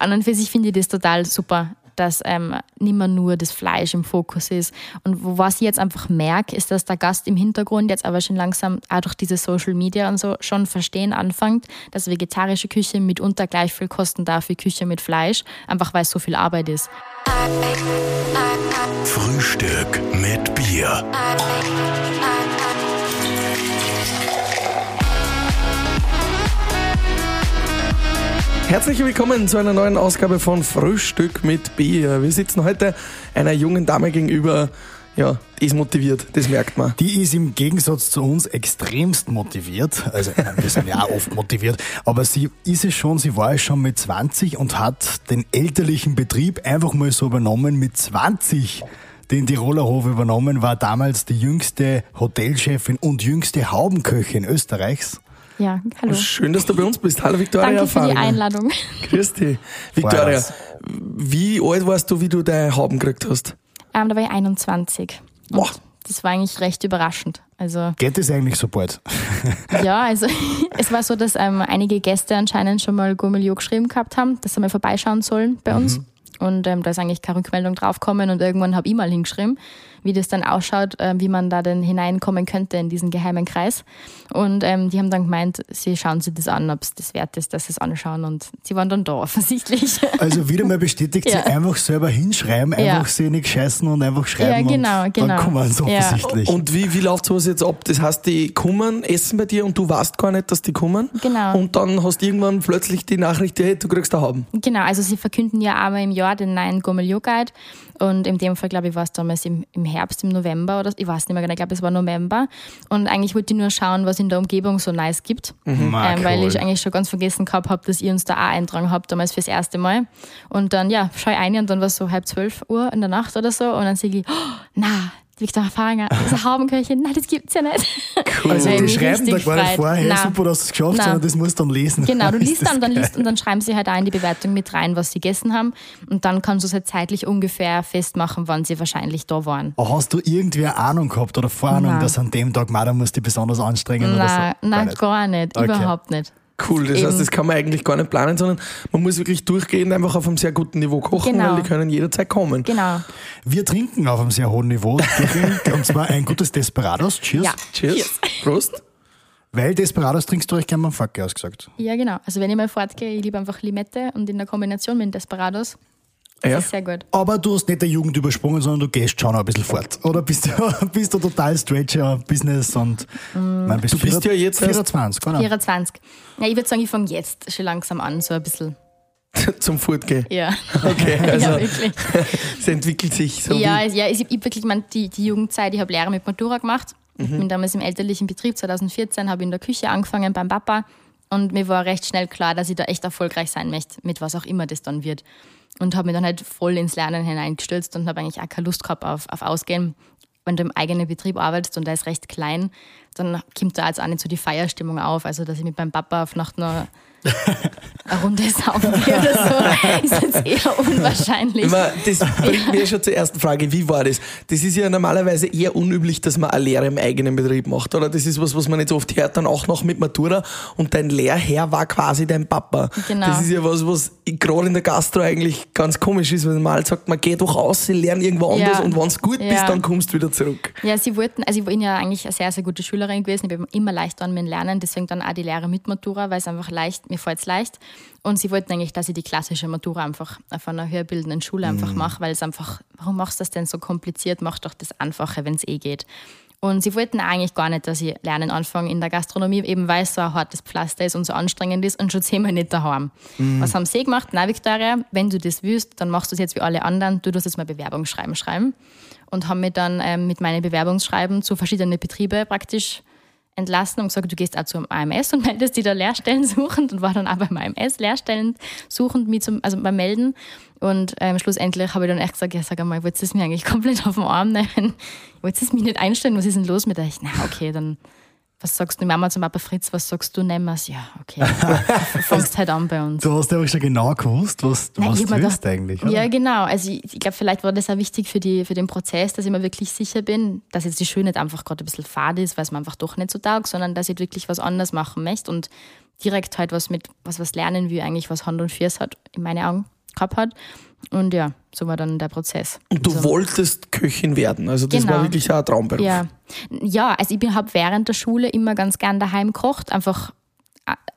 an und für sich finde ich das total super, dass ähm, nicht mehr nur das Fleisch im Fokus ist. Und was ich jetzt einfach merke, ist, dass der Gast im Hintergrund jetzt aber schon langsam auch durch diese Social Media und so schon verstehen anfängt, dass vegetarische Küche mitunter gleich viel kosten darf wie Küche mit Fleisch, einfach weil es so viel Arbeit ist. Frühstück mit Bier. Herzlich willkommen zu einer neuen Ausgabe von Frühstück mit Bier. Wir sitzen heute einer jungen Dame gegenüber, ja, die ist motiviert, das merkt man. Die ist im Gegensatz zu uns extremst motiviert. Also wir sind ja auch oft motiviert. Aber sie ist es schon, sie war es schon mit 20 und hat den elterlichen Betrieb einfach mal so übernommen mit 20 den Tiroler Hof übernommen, war damals die jüngste Hotelchefin und jüngste Haubenköchin Österreichs. Ja, hallo. Schön, dass du bei uns bist. Hallo Victoria Danke für die. Einladung. Grüß dich. Victoria, Servus. wie alt warst du, wie du deine Hauben gekriegt hast? Ähm, da war ich 21. Boah. Das war eigentlich recht überraschend. Also Geht es eigentlich so bald? ja, also es war so, dass ähm, einige Gäste anscheinend schon mal Gourmelio geschrieben gehabt haben, dass sie mal vorbeischauen sollen bei uns. Und ähm, da ist eigentlich keine Rückmeldung draufgekommen und irgendwann habe ich mal hingeschrieben, wie das dann ausschaut, ähm, wie man da denn hineinkommen könnte in diesen geheimen Kreis. Und ähm, die haben dann gemeint, sie schauen sich das an, ob es das wert ist, dass sie es anschauen. Und sie waren dann da offensichtlich. Also wieder mal bestätigt, Ja. sie einfach selber hinschreiben, Ja. einfach sie nicht scheißen und einfach schreiben Ja, genau, und genau. dann kommen sie Ja. offensichtlich. Und wie, wie läuft sowas jetzt ab? Das heißt, die kommen, essen bei dir und du weißt gar nicht, dass die kommen. Genau. Und dann hast du irgendwann plötzlich die Nachricht, hey, du kriegst eine Hauben. Genau, also sie verkünden ja einmal im Jahr den neuen Gourmelio Guide und in dem Fall, glaube ich, war es damals im, im Herbst, im November oder ich weiß nicht mehr genau, ich glaube, es war November. Und eigentlich wollte ich nur schauen, was in der Umgebung so nice gibt, Ah, ähm, weil cool. ich eigentlich schon ganz vergessen gehabt habe, dass ihr uns da auch eintragen habt, damals fürs erste Mal. Und dann, ja, schau ich ein und dann war es so halb zwölf Uhr in der Nacht oder so und dann sage ich, oh, na, Victor Faringer, das ist eine Haubenköchin, nein, das gibt's ja nicht. Cool. Also ich die schreiben da gar nicht vorher, hey, Nein. super, dass du es geschafft hast, Nein. sondern das musst du dann lesen. Genau, du liest dann, dann liest und dann schreiben sie halt auch in die Bewertung mit rein, was sie gegessen haben. Und dann kannst du es halt zeitlich ungefähr festmachen, wann sie wahrscheinlich da waren. Aber Hast du irgendwie eine Ahnung gehabt oder Vorahnung, Nein. dass an dem Tag Mara muss die besonders anstrengen oder so? Nein, nein, nicht. gar nicht, Okay. überhaupt nicht. Cool, das Eben. heißt, das kann man eigentlich gar nicht planen, sondern man muss wirklich durchgehend einfach auf einem sehr guten Niveau kochen, Genau. weil die können jederzeit kommen. Genau. Wir trinken auf einem sehr hohen Niveau, und zwar ein gutes Desperados. Cheers. Ja. Cheers. Prost. Weil Desperados trinkst du euch gerne am Facke ausgesagt. Ja, genau. Also wenn ich mal fortgehe, ich liebe einfach Limette und in der Kombination mit Desperados, das Ja. ist sehr gut. Aber du hast nicht der Jugend übersprungen, sondern du gehst schon ein bisschen fort. Oder bist du, bist du total Stretcher, Business und mein, bist Du bist ja jetzt erst- 24, genau. 24. Ja, ich würde sagen, ich fange jetzt schon langsam an, so ein bisschen. Zum Fortgehen. Ja. Okay, also ja, wirklich. es entwickelt sich so Ja, wie... ja ich habe wirklich mein, die, die Jugendzeit, ich habe Lehre mit Matura gemacht. Ich bin damals im elterlichen Betrieb, 2014 habe in der Küche angefangen beim Papa und mir war recht schnell klar, dass ich da echt erfolgreich sein möchte, mit was auch immer das dann wird. Und habe mich dann halt voll ins Lernen hineingestürzt und habe eigentlich auch keine Lust gehabt auf, auf Ausgehen. Wenn du im eigenen Betrieb arbeitest und der ist recht klein, dann kommt da jetzt auch nicht so die Feierstimmung auf. Also, dass ich mit meinem Papa auf Nacht noch eine Runde saufen gehe oder so, ist jetzt eher unwahrscheinlich. Immer, das bringt mir schon zur ersten Frage, wie war das? Das ist ja normalerweise eher unüblich, dass man eine Lehre im eigenen Betrieb macht, oder? Das ist was, was man nicht so oft hört, dann auch noch mit Matura und dein Lehrherr war quasi dein Papa. Genau. Das ist ja was, was gerade in der Gastro eigentlich ganz komisch ist, weil man mal sagt, man geht doch aus, sie lernen irgendwo Ja. anders und wenn du gut bist, Ja. dann kommst du wieder zurück. Ja, sie wollten, also ich bin ja eigentlich eine sehr, sehr gute Schülerin gewesen. Ich bin immer leicht an mir Lernen, deswegen dann auch die Lehre mit Matura, weil es einfach leicht, mir fällt es leicht. Und sie wollten eigentlich, dass ich die klassische Matura einfach auf einer höherbildenden Schule einfach mache, weil es einfach, warum machst du das denn so kompliziert? Mach doch das Einfache, wenn es eh geht. Und sie wollten eigentlich gar nicht, dass ich Lernen anfange in der Gastronomie, eben weil es so ein hartes Pflaster ist und so anstrengend ist und schon wir nicht daheim. Was haben sie gemacht? Na, Victoria, wenn du das willst, dann machst du es jetzt wie alle anderen, du tust jetzt mal Bewerbungsschreiben schreiben und haben mich dann ähm, mit meinen Bewerbungsschreiben zu verschiedenen Betrieben praktisch entlassen und gesagt, du gehst auch zum AMS und meldest dich da Lehrstellen suchend und war dann auch beim AMS Lehrstellen suchend mit zum, also beim Melden. Und ähm, schlussendlich habe ich dann echt gesagt, ja, sag einmal, wolltest du es mir eigentlich komplett auf den Arm nehmen? Wolltest du es mir nicht einstellen? Was ist denn los mit euch? Na, okay, dann was sagst du, Mama zum Papa Fritz, was sagst du, nimm es? Ja, okay, du fängst halt an bei uns. Du hast ja auch schon genau gewusst, was, Nein, was du willst gedacht- eigentlich. Oder? Ja, genau. Also ich, ich glaube, vielleicht war das auch wichtig für, die, für den Prozess, dass ich mir wirklich sicher bin, dass jetzt die Schule nicht einfach gerade ein bisschen fad ist, weil es mir einfach doch nicht so taugt, sondern dass ich wirklich was anderes machen möchte. Und direkt halt was mit, was was lernen will, eigentlich was Hand und Fuß hat, in meinen Augen gehabt hat. Und ja, so war dann der Prozess. Und du also, wolltest Köchin werden. Also das Genau. war wirklich ein Traumberuf. Ja, ja also ich habe während der Schule immer ganz gern daheim gekocht, einfach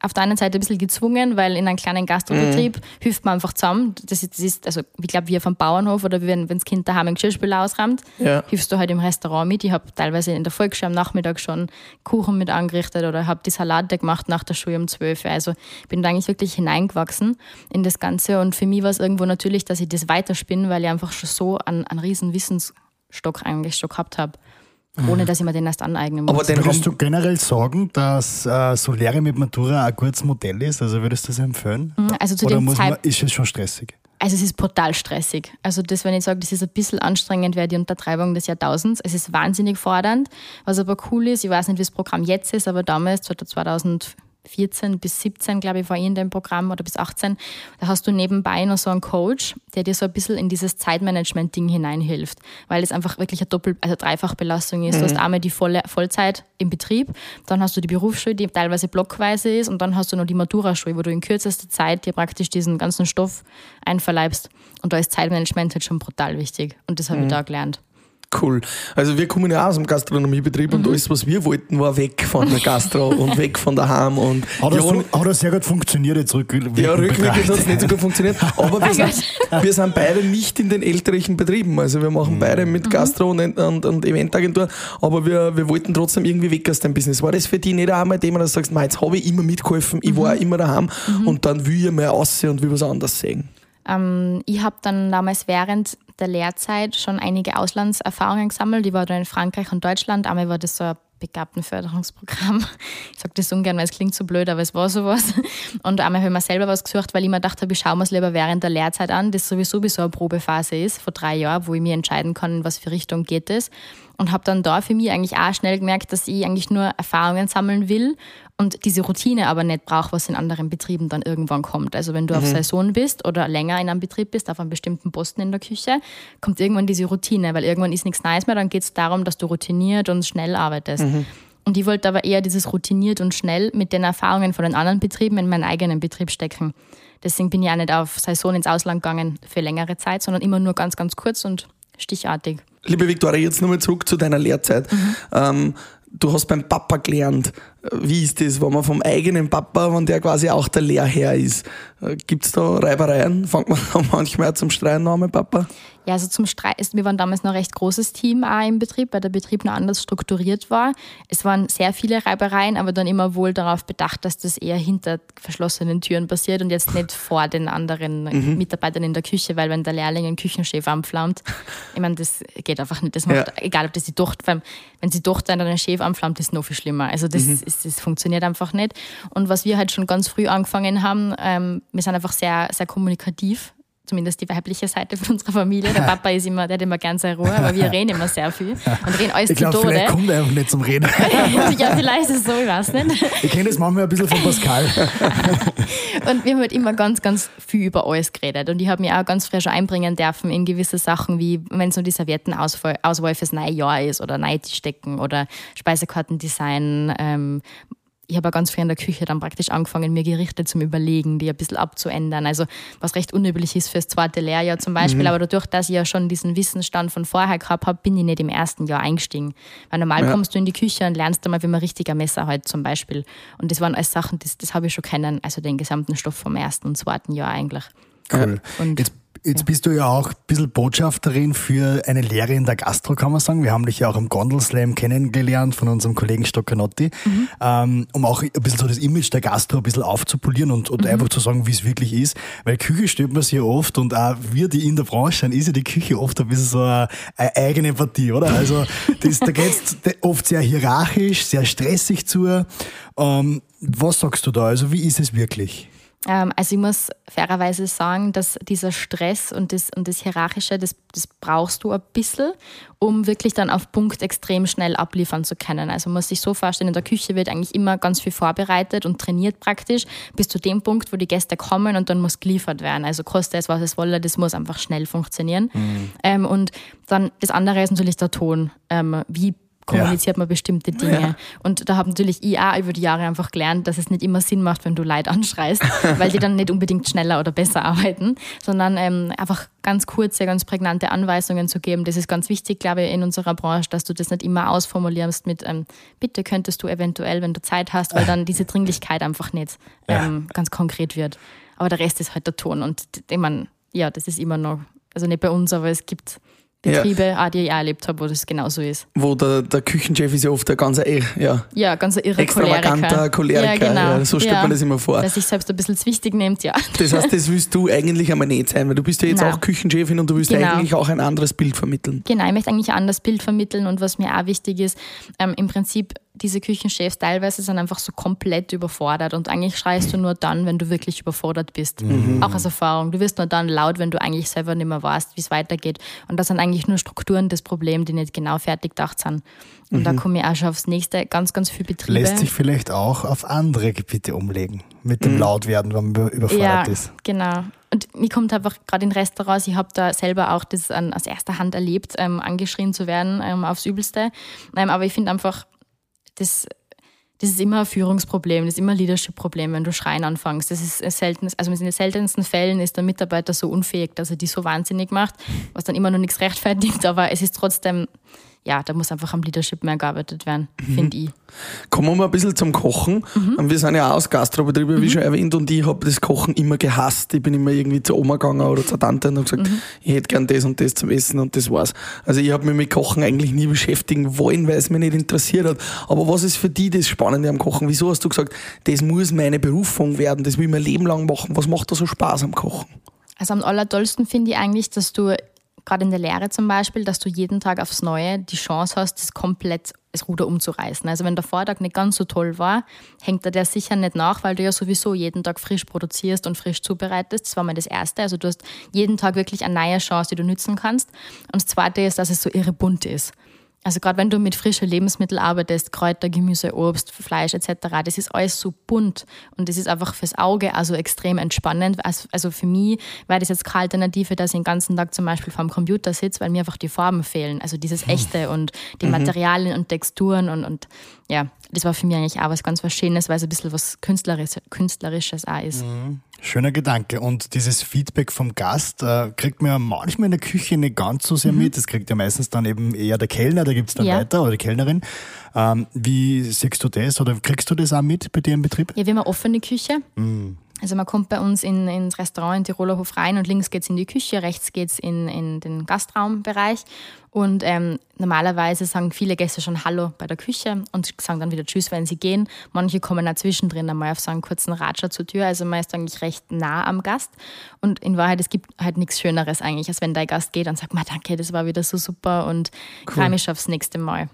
auf der einen Seite ein bisschen gezwungen, weil in einem kleinen Gastrobetrieb Mhm. hilft man einfach zusammen. Das ist, das ist also ich glaube, wir vom Bauernhof oder wenn, wenn das Kind daheim einen Geschirrspüler ausräumt, Ja. hilfst du halt im Restaurant mit. Ich habe teilweise in der Volksschule am Nachmittag schon Kuchen mit angerichtet oder habe die Salate gemacht nach der Schule um 12 Uhr. Also bin da eigentlich wirklich hineingewachsen in das Ganze und für mich war es irgendwo natürlich, dass ich das weiterspinne, weil ich einfach schon so einen, einen riesen Wissensstock eigentlich schon gehabt habe, ohne dass ich mir den erst aneignen muss. Aber den Würdest du generell sagen, dass äh, so Lehre mit Matura ein gutes Modell ist? Also würdest du das empfehlen? also zu Oder dem muss man, ist es schon stressig? Also es ist brutal stressig. Also das, wenn ich sage, das ist ein bisschen anstrengend, wäre die Untertreibung des Jahrtausends. Es ist wahnsinnig fordernd. Was aber cool ist, ich weiß nicht, wie das Programm jetzt ist, aber damals, 2014 bis 17, glaube ich, war ich in dem Programm oder bis 18, da hast du nebenbei noch so einen Coach, der dir so ein bisschen in dieses Zeitmanagement-Ding hineinhilft, weil es einfach wirklich eine Doppel-, also Dreifachbelastung ist. Du hast einmal die volle Vollzeit im Betrieb, dann hast du die Berufsschule, die teilweise blockweise ist und dann hast du noch die Maturaschule, wo du in kürzester Zeit dir praktisch diesen ganzen Stoff einverleibst. Und da ist Zeitmanagement halt schon brutal wichtig. Und das habe ich da gelernt. Cool. Also wir kommen ja auch aus dem Gastronomiebetrieb Mhm. und alles, was wir wollten, war weg von der Gastro und weg von daheim. Und Hat das, hat das sehr gut funktioniert jetzt rückwirkend Ja, rückwirkend hat es nicht so gut funktioniert. Aber wir sind, wir sind beide nicht in den elterlichen Betrieben. Also wir machen beide mit Gastro und, und, und Eventagentur. Aber wir, wir wollten trotzdem irgendwie weg aus dem Business. War das für dich nicht einmal Thema, dass du sagst, "Mei, jetzt habe ich immer mitgeholfen, ich war immer daheim und dann will ich mal raus und will was anderes sehen? Ähm, ich habe dann damals während der Lehrzeit schon einige Auslandserfahrungen gesammelt. Ich war dann in Frankreich und Deutschland. Einmal war das so ein Begabtenförderungsprogramm. Ich sage das ungern, weil es klingt so blöd, aber es war sowas. Und einmal habe ich mir selber was gesucht, weil ich mir gedacht habe, ich schaue mir es lieber während der Lehrzeit an, das sowieso wie so eine Probephase ist, vor drei Jahren, wo ich mir entscheiden kann, in was für Richtung geht es. Und habe dann da für mich eigentlich auch schnell gemerkt, dass ich eigentlich nur Erfahrungen sammeln will und diese Routine aber nicht brauche, was in anderen Betrieben dann irgendwann kommt. Also wenn du auf Saison bist oder länger in einem Betrieb bist, auf einem bestimmten Posten in der Küche, kommt irgendwann diese Routine, weil irgendwann ist nichts Neues mehr, dann geht es darum, dass du routiniert und schnell arbeitest. Und ich wollte aber eher dieses routiniert und schnell mit den Erfahrungen von den anderen Betrieben in meinen eigenen Betrieb stecken. Deswegen bin ich auch nicht auf Saison ins Ausland gegangen für längere Zeit, sondern immer nur ganz, ganz kurz und stichartig. Liebe Viktoria, jetzt nochmal zurück zu deiner Lehrzeit. Ähm, du hast beim Papa gelernt. Wie ist das, wenn man vom eigenen Papa, wenn der quasi auch der Lehrherr ist? Gibt es da Reibereien? Fängt man da manchmal zum Streiten an mit Papa? Ja, also zum Streit, ist- wir waren damals noch ein recht großes Team auch im Betrieb, weil der Betrieb noch anders strukturiert war. Es waren sehr viele Reibereien, aber dann immer wohl darauf bedacht, dass das eher hinter verschlossenen Türen passiert und jetzt nicht vor den anderen Mitarbeitern in der Küche, weil wenn der Lehrling einen Küchenchef anflammt, ich meine, das geht einfach nicht. Das macht, Ja. Egal, ob das die Tochter, wenn, sie Tochter einen Chef anflammt, ist noch viel schlimmer. Also das, ist, das funktioniert einfach nicht. Und was wir halt schon ganz früh angefangen haben, ähm, wir sind einfach sehr, sehr kommunikativ zumindest die weibliche Seite von unserer Familie. Der Papa ist immer, der hat immer gern seine Ruhe, aber wir reden immer sehr viel und reden alles Ich zu glaube, Tode. vielleicht kommt er einfach nicht zum Reden. ja, vielleicht ist es so, ich weiß nicht. Ich kenne das manchmal ein bisschen von Pascal. Und wir haben halt immer ganz, ganz viel über alles geredet. Und ich habe mich auch ganz früh schon einbringen dürfen in gewisse Sachen, wie wenn so die Serviettenauswahl Auswahl fürs neue Jahr ist oder Neitischdecken oder Speisekartendesign. Ähm, ich habe ganz früh in der Küche dann praktisch angefangen, mir Gerichte zum Überlegen, die ein bisschen abzuändern. Also was recht unüblich ist fürs zweite Lehrjahr zum Beispiel. Aber dadurch, dass ich ja schon diesen Wissensstand von vorher gehabt habe, bin ich nicht im ersten Jahr eingestiegen. Weil normal Ja. kommst du in die Küche und lernst einmal, wie man richtiger Messer hält zum Beispiel. Und das waren alles Sachen, das, das habe ich schon kennen, also den gesamten Stoff vom ersten und zweiten Jahr eigentlich. Cool. Und- jetzt jetzt bist du ja auch ein bisschen Botschafterin für eine Lehre in der Gastro, kann man sagen. Wir haben dich ja auch am Gondelslam kennengelernt von unserem Kollegen Stoccanotti, ähm, um auch ein bisschen so das Image der Gastro ein bisschen aufzupolieren und, und einfach zu sagen, wie es wirklich ist. Weil Küche stellt man sich ja oft und auch wir, die in der Branche sind, ist ja die Küche oft ein bisschen so eine, eine eigene Partie, oder? Also das, da geht's oft sehr hierarchisch, sehr stressig zu. Ähm, was sagst du da? Also wie ist es wirklich? Ähm, also ich muss fairerweise sagen, dass dieser Stress und das, und das Hierarchische, das, das brauchst du ein bisschen, um wirklich dann auf Punkt extrem schnell abliefern zu können. Also man muss sich so vorstellen, in der Küche wird eigentlich immer ganz viel vorbereitet und trainiert praktisch bis zu dem Punkt, wo die Gäste kommen und dann muss geliefert werden. Also koste es, was es wolle, das muss einfach schnell funktionieren. Ähm, und dann das andere ist natürlich der Ton. Ähm, wie kommuniziert man bestimmte Dinge. Ja. Und da habe natürlich ich auch über die Jahre einfach gelernt, dass es nicht immer Sinn macht, wenn du Leute anschreist, weil die dann nicht unbedingt schneller oder besser arbeiten, sondern ähm, einfach ganz kurze, ganz prägnante Anweisungen zu geben. Das ist ganz wichtig, glaube ich, in unserer Branche, dass du das nicht immer ausformulierst mit ähm, bitte könntest du eventuell, wenn du Zeit hast, weil dann diese Dringlichkeit einfach nicht ähm, ganz konkret wird. Aber der Rest ist halt der Ton und ich meine, ja, das ist immer noch, also nicht bei uns, aber es gibt Betriebe, auch die ich auch erlebt habe, wo das genauso ist. Wo der, der Küchenchef ist ja oft ein ganz eh, ja, Ja, ganz ein irre extravaganter Choleriker. Ja, genau. Ja, so stellt Ja. man das immer vor. Der sich selbst ein bisschen zwichtig nimmt, ja. Das heißt, das willst du eigentlich einmal nicht sein, weil du bist ja jetzt Nein. auch Küchenchefin und du willst Genau. eigentlich auch ein anderes Bild vermitteln. Genau, ich möchte eigentlich ein anderes Bild vermitteln und was mir auch wichtig ist, ähm, im Prinzip diese Küchenchefs teilweise sind einfach so komplett überfordert und eigentlich schreist du nur dann, wenn du wirklich überfordert bist. Auch aus Erfahrung. Du wirst nur dann laut, wenn du eigentlich selber nicht mehr weißt, wie es weitergeht. Und das sind eigentlich nur Strukturen das Problem, die nicht genau fertig gedacht sind. Und da komme ich auch schon aufs nächste. Ganz, ganz viele Betriebe. Lässt sich vielleicht auch auf andere Gebiete umlegen. Mit dem Lautwerden, wenn man überfordert ja, ist. genau. Und mir kommt einfach gerade in Restaurants, ich habe da selber auch das an, aus erster Hand erlebt, ähm, angeschrien zu werden ähm, aufs Übelste. Ähm, aber ich finde einfach, das, das ist immer ein Führungsproblem, das ist immer ein Leadership-Problem, wenn du schreien anfängst. Das ist ein seltenes, also in den seltensten Fällen ist der Mitarbeiter so unfähig, dass er die so wahnsinnig macht, was dann immer noch nichts rechtfertigt, aber es ist trotzdem, ja, da muss einfach am Leadership mehr gearbeitet werden, finde ich. Kommen wir mal ein bisschen zum Kochen. Mhm. Wir sind ja auch aus Gastrobetriebe, wie schon erwähnt, und ich habe das Kochen immer gehasst. Ich bin immer irgendwie zur Oma gegangen oder zur Tante und habe gesagt, Mhm. ich hätte gern das und das zum Essen und das war's. Also ich habe mich mit Kochen eigentlich nie beschäftigen wollen, weil es mich nicht interessiert hat. Aber was ist für dich das Spannende am Kochen? Wieso hast du gesagt, das muss meine Berufung werden, das will ich mein Leben lang machen? Was macht da so Spaß am Kochen? Also am allertollsten finde ich eigentlich, dass du gerade in der Lehre zum Beispiel, dass du jeden Tag aufs Neue die Chance hast, das komplett das Ruder umzureißen. Also wenn der Vortag nicht ganz so toll war, hängt er der sicher nicht nach, weil du ja sowieso jeden Tag frisch produzierst und frisch zubereitest. Das war mal das Erste. Also du hast jeden Tag wirklich eine neue Chance, die du nützen kannst. Und das Zweite ist, dass es so irre bunt ist. Also gerade wenn du mit frischen Lebensmitteln arbeitest, Kräuter, Gemüse, Obst, Fleisch etc., das ist alles so bunt und das ist einfach fürs Auge also extrem entspannend. Also für mich wäre das jetzt keine Alternative, dass ich den ganzen Tag zum Beispiel vor dem Computer sitze, weil mir einfach die Farben fehlen. Also dieses Echte und die Materialien und Texturen und, und ja, das war für mich eigentlich auch was ganz was Schönes, weil es ein bisschen was Künstlerisches, Künstlerisches auch ist. Schöner Gedanke. Und dieses Feedback vom Gast äh, kriegt man ja manchmal in der Küche nicht ganz so sehr mit. Das kriegt ja meistens dann eben eher der Kellner, der gibt's dann Ja. weiter, oder die Kellnerin. Ähm, wie siehst du das oder kriegst du das auch mit bei dir im Betrieb? Ja, wir haben eine offene Küche. Also man kommt bei uns in, ins Restaurant in Tiroler Hof rein und links geht's in die Küche, rechts geht's in, in den Gastraumbereich. Und ähm, normalerweise sagen viele Gäste schon Hallo bei der Küche und sagen dann wieder Tschüss, wenn sie gehen. Manche kommen auch zwischendrin einmal auf so einen kurzen Ratscher zur Tür. Also man ist eigentlich recht nah am Gast. Und in Wahrheit, es gibt halt nichts Schöneres eigentlich, als wenn dein Gast geht und sagt, "Ma, danke, das war wieder so super und ich freue mich aufs nächste Mal.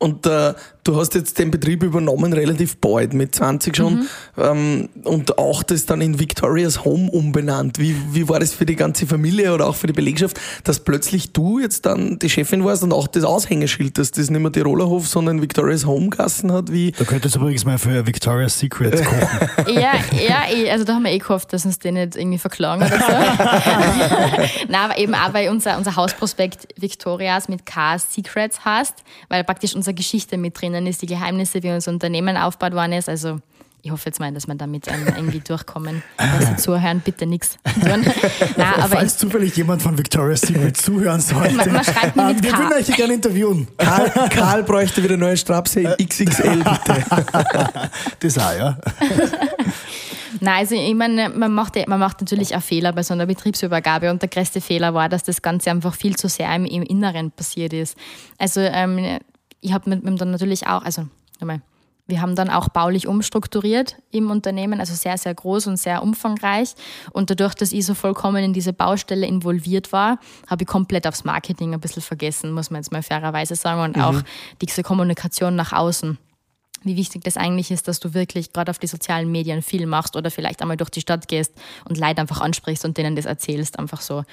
Und äh, du hast jetzt den Betrieb übernommen relativ bald, mit 20 schon. Ähm, und auch das dann in Victoria's Home umbenannt. Wie, wie war das für die ganze Familie oder auch für die Belegschaft, dass plötzlich du jetzt dann die Chefin warst und auch das Aushängeschild, dass das nicht mehr Tiroler Hof, sondern Victoria's Home Gassen hat? Wie, Du könntest übrigens mal für Victoria's Secret kochen. Ja, ja, eh, also da haben wir eh gehofft, dass uns den nicht irgendwie verklagen oder so. Nein, aber eben auch, weil unser, unser Hausprospekt Victorias mit K Secrets heißt, weil praktisch unsere Geschichte mit drinnen ist, die Geheimnisse, wie unser Unternehmen aufgebaut worden ist. Also ich hoffe jetzt mal, dass wir damit ähm, irgendwie durchkommen. Dass Sie zuhören, bitte nichts tun. Nein, aber Falls zufällig jemand von Victoria's Secret zuhören sollte, Man- man schreibt mir ähm, mit wir K. würden euch gerne interviewen. Karl, Karl bräuchte wieder neue Strapse in XXL, bitte. Das auch, ja. Nein, also ich meine, man macht, man macht natürlich auch Fehler bei so einer Betriebsübergabe und der größte Fehler war, dass das Ganze einfach viel zu sehr im, im Inneren passiert ist. Also ähm, ich habe mit, mit dann natürlich auch, also nochmal, wir haben dann auch baulich umstrukturiert im Unternehmen, also sehr, sehr groß und sehr umfangreich. Und dadurch, dass ich so vollkommen in diese Baustelle involviert war, habe ich komplett aufs Marketing ein bisschen vergessen, muss man jetzt mal fairerweise sagen, und auch diese Kommunikation nach außen wie wichtig das eigentlich ist, dass du wirklich gerade auf die sozialen Medien viel machst oder vielleicht einmal durch die Stadt gehst und Leute einfach ansprichst und denen das erzählst, einfach so.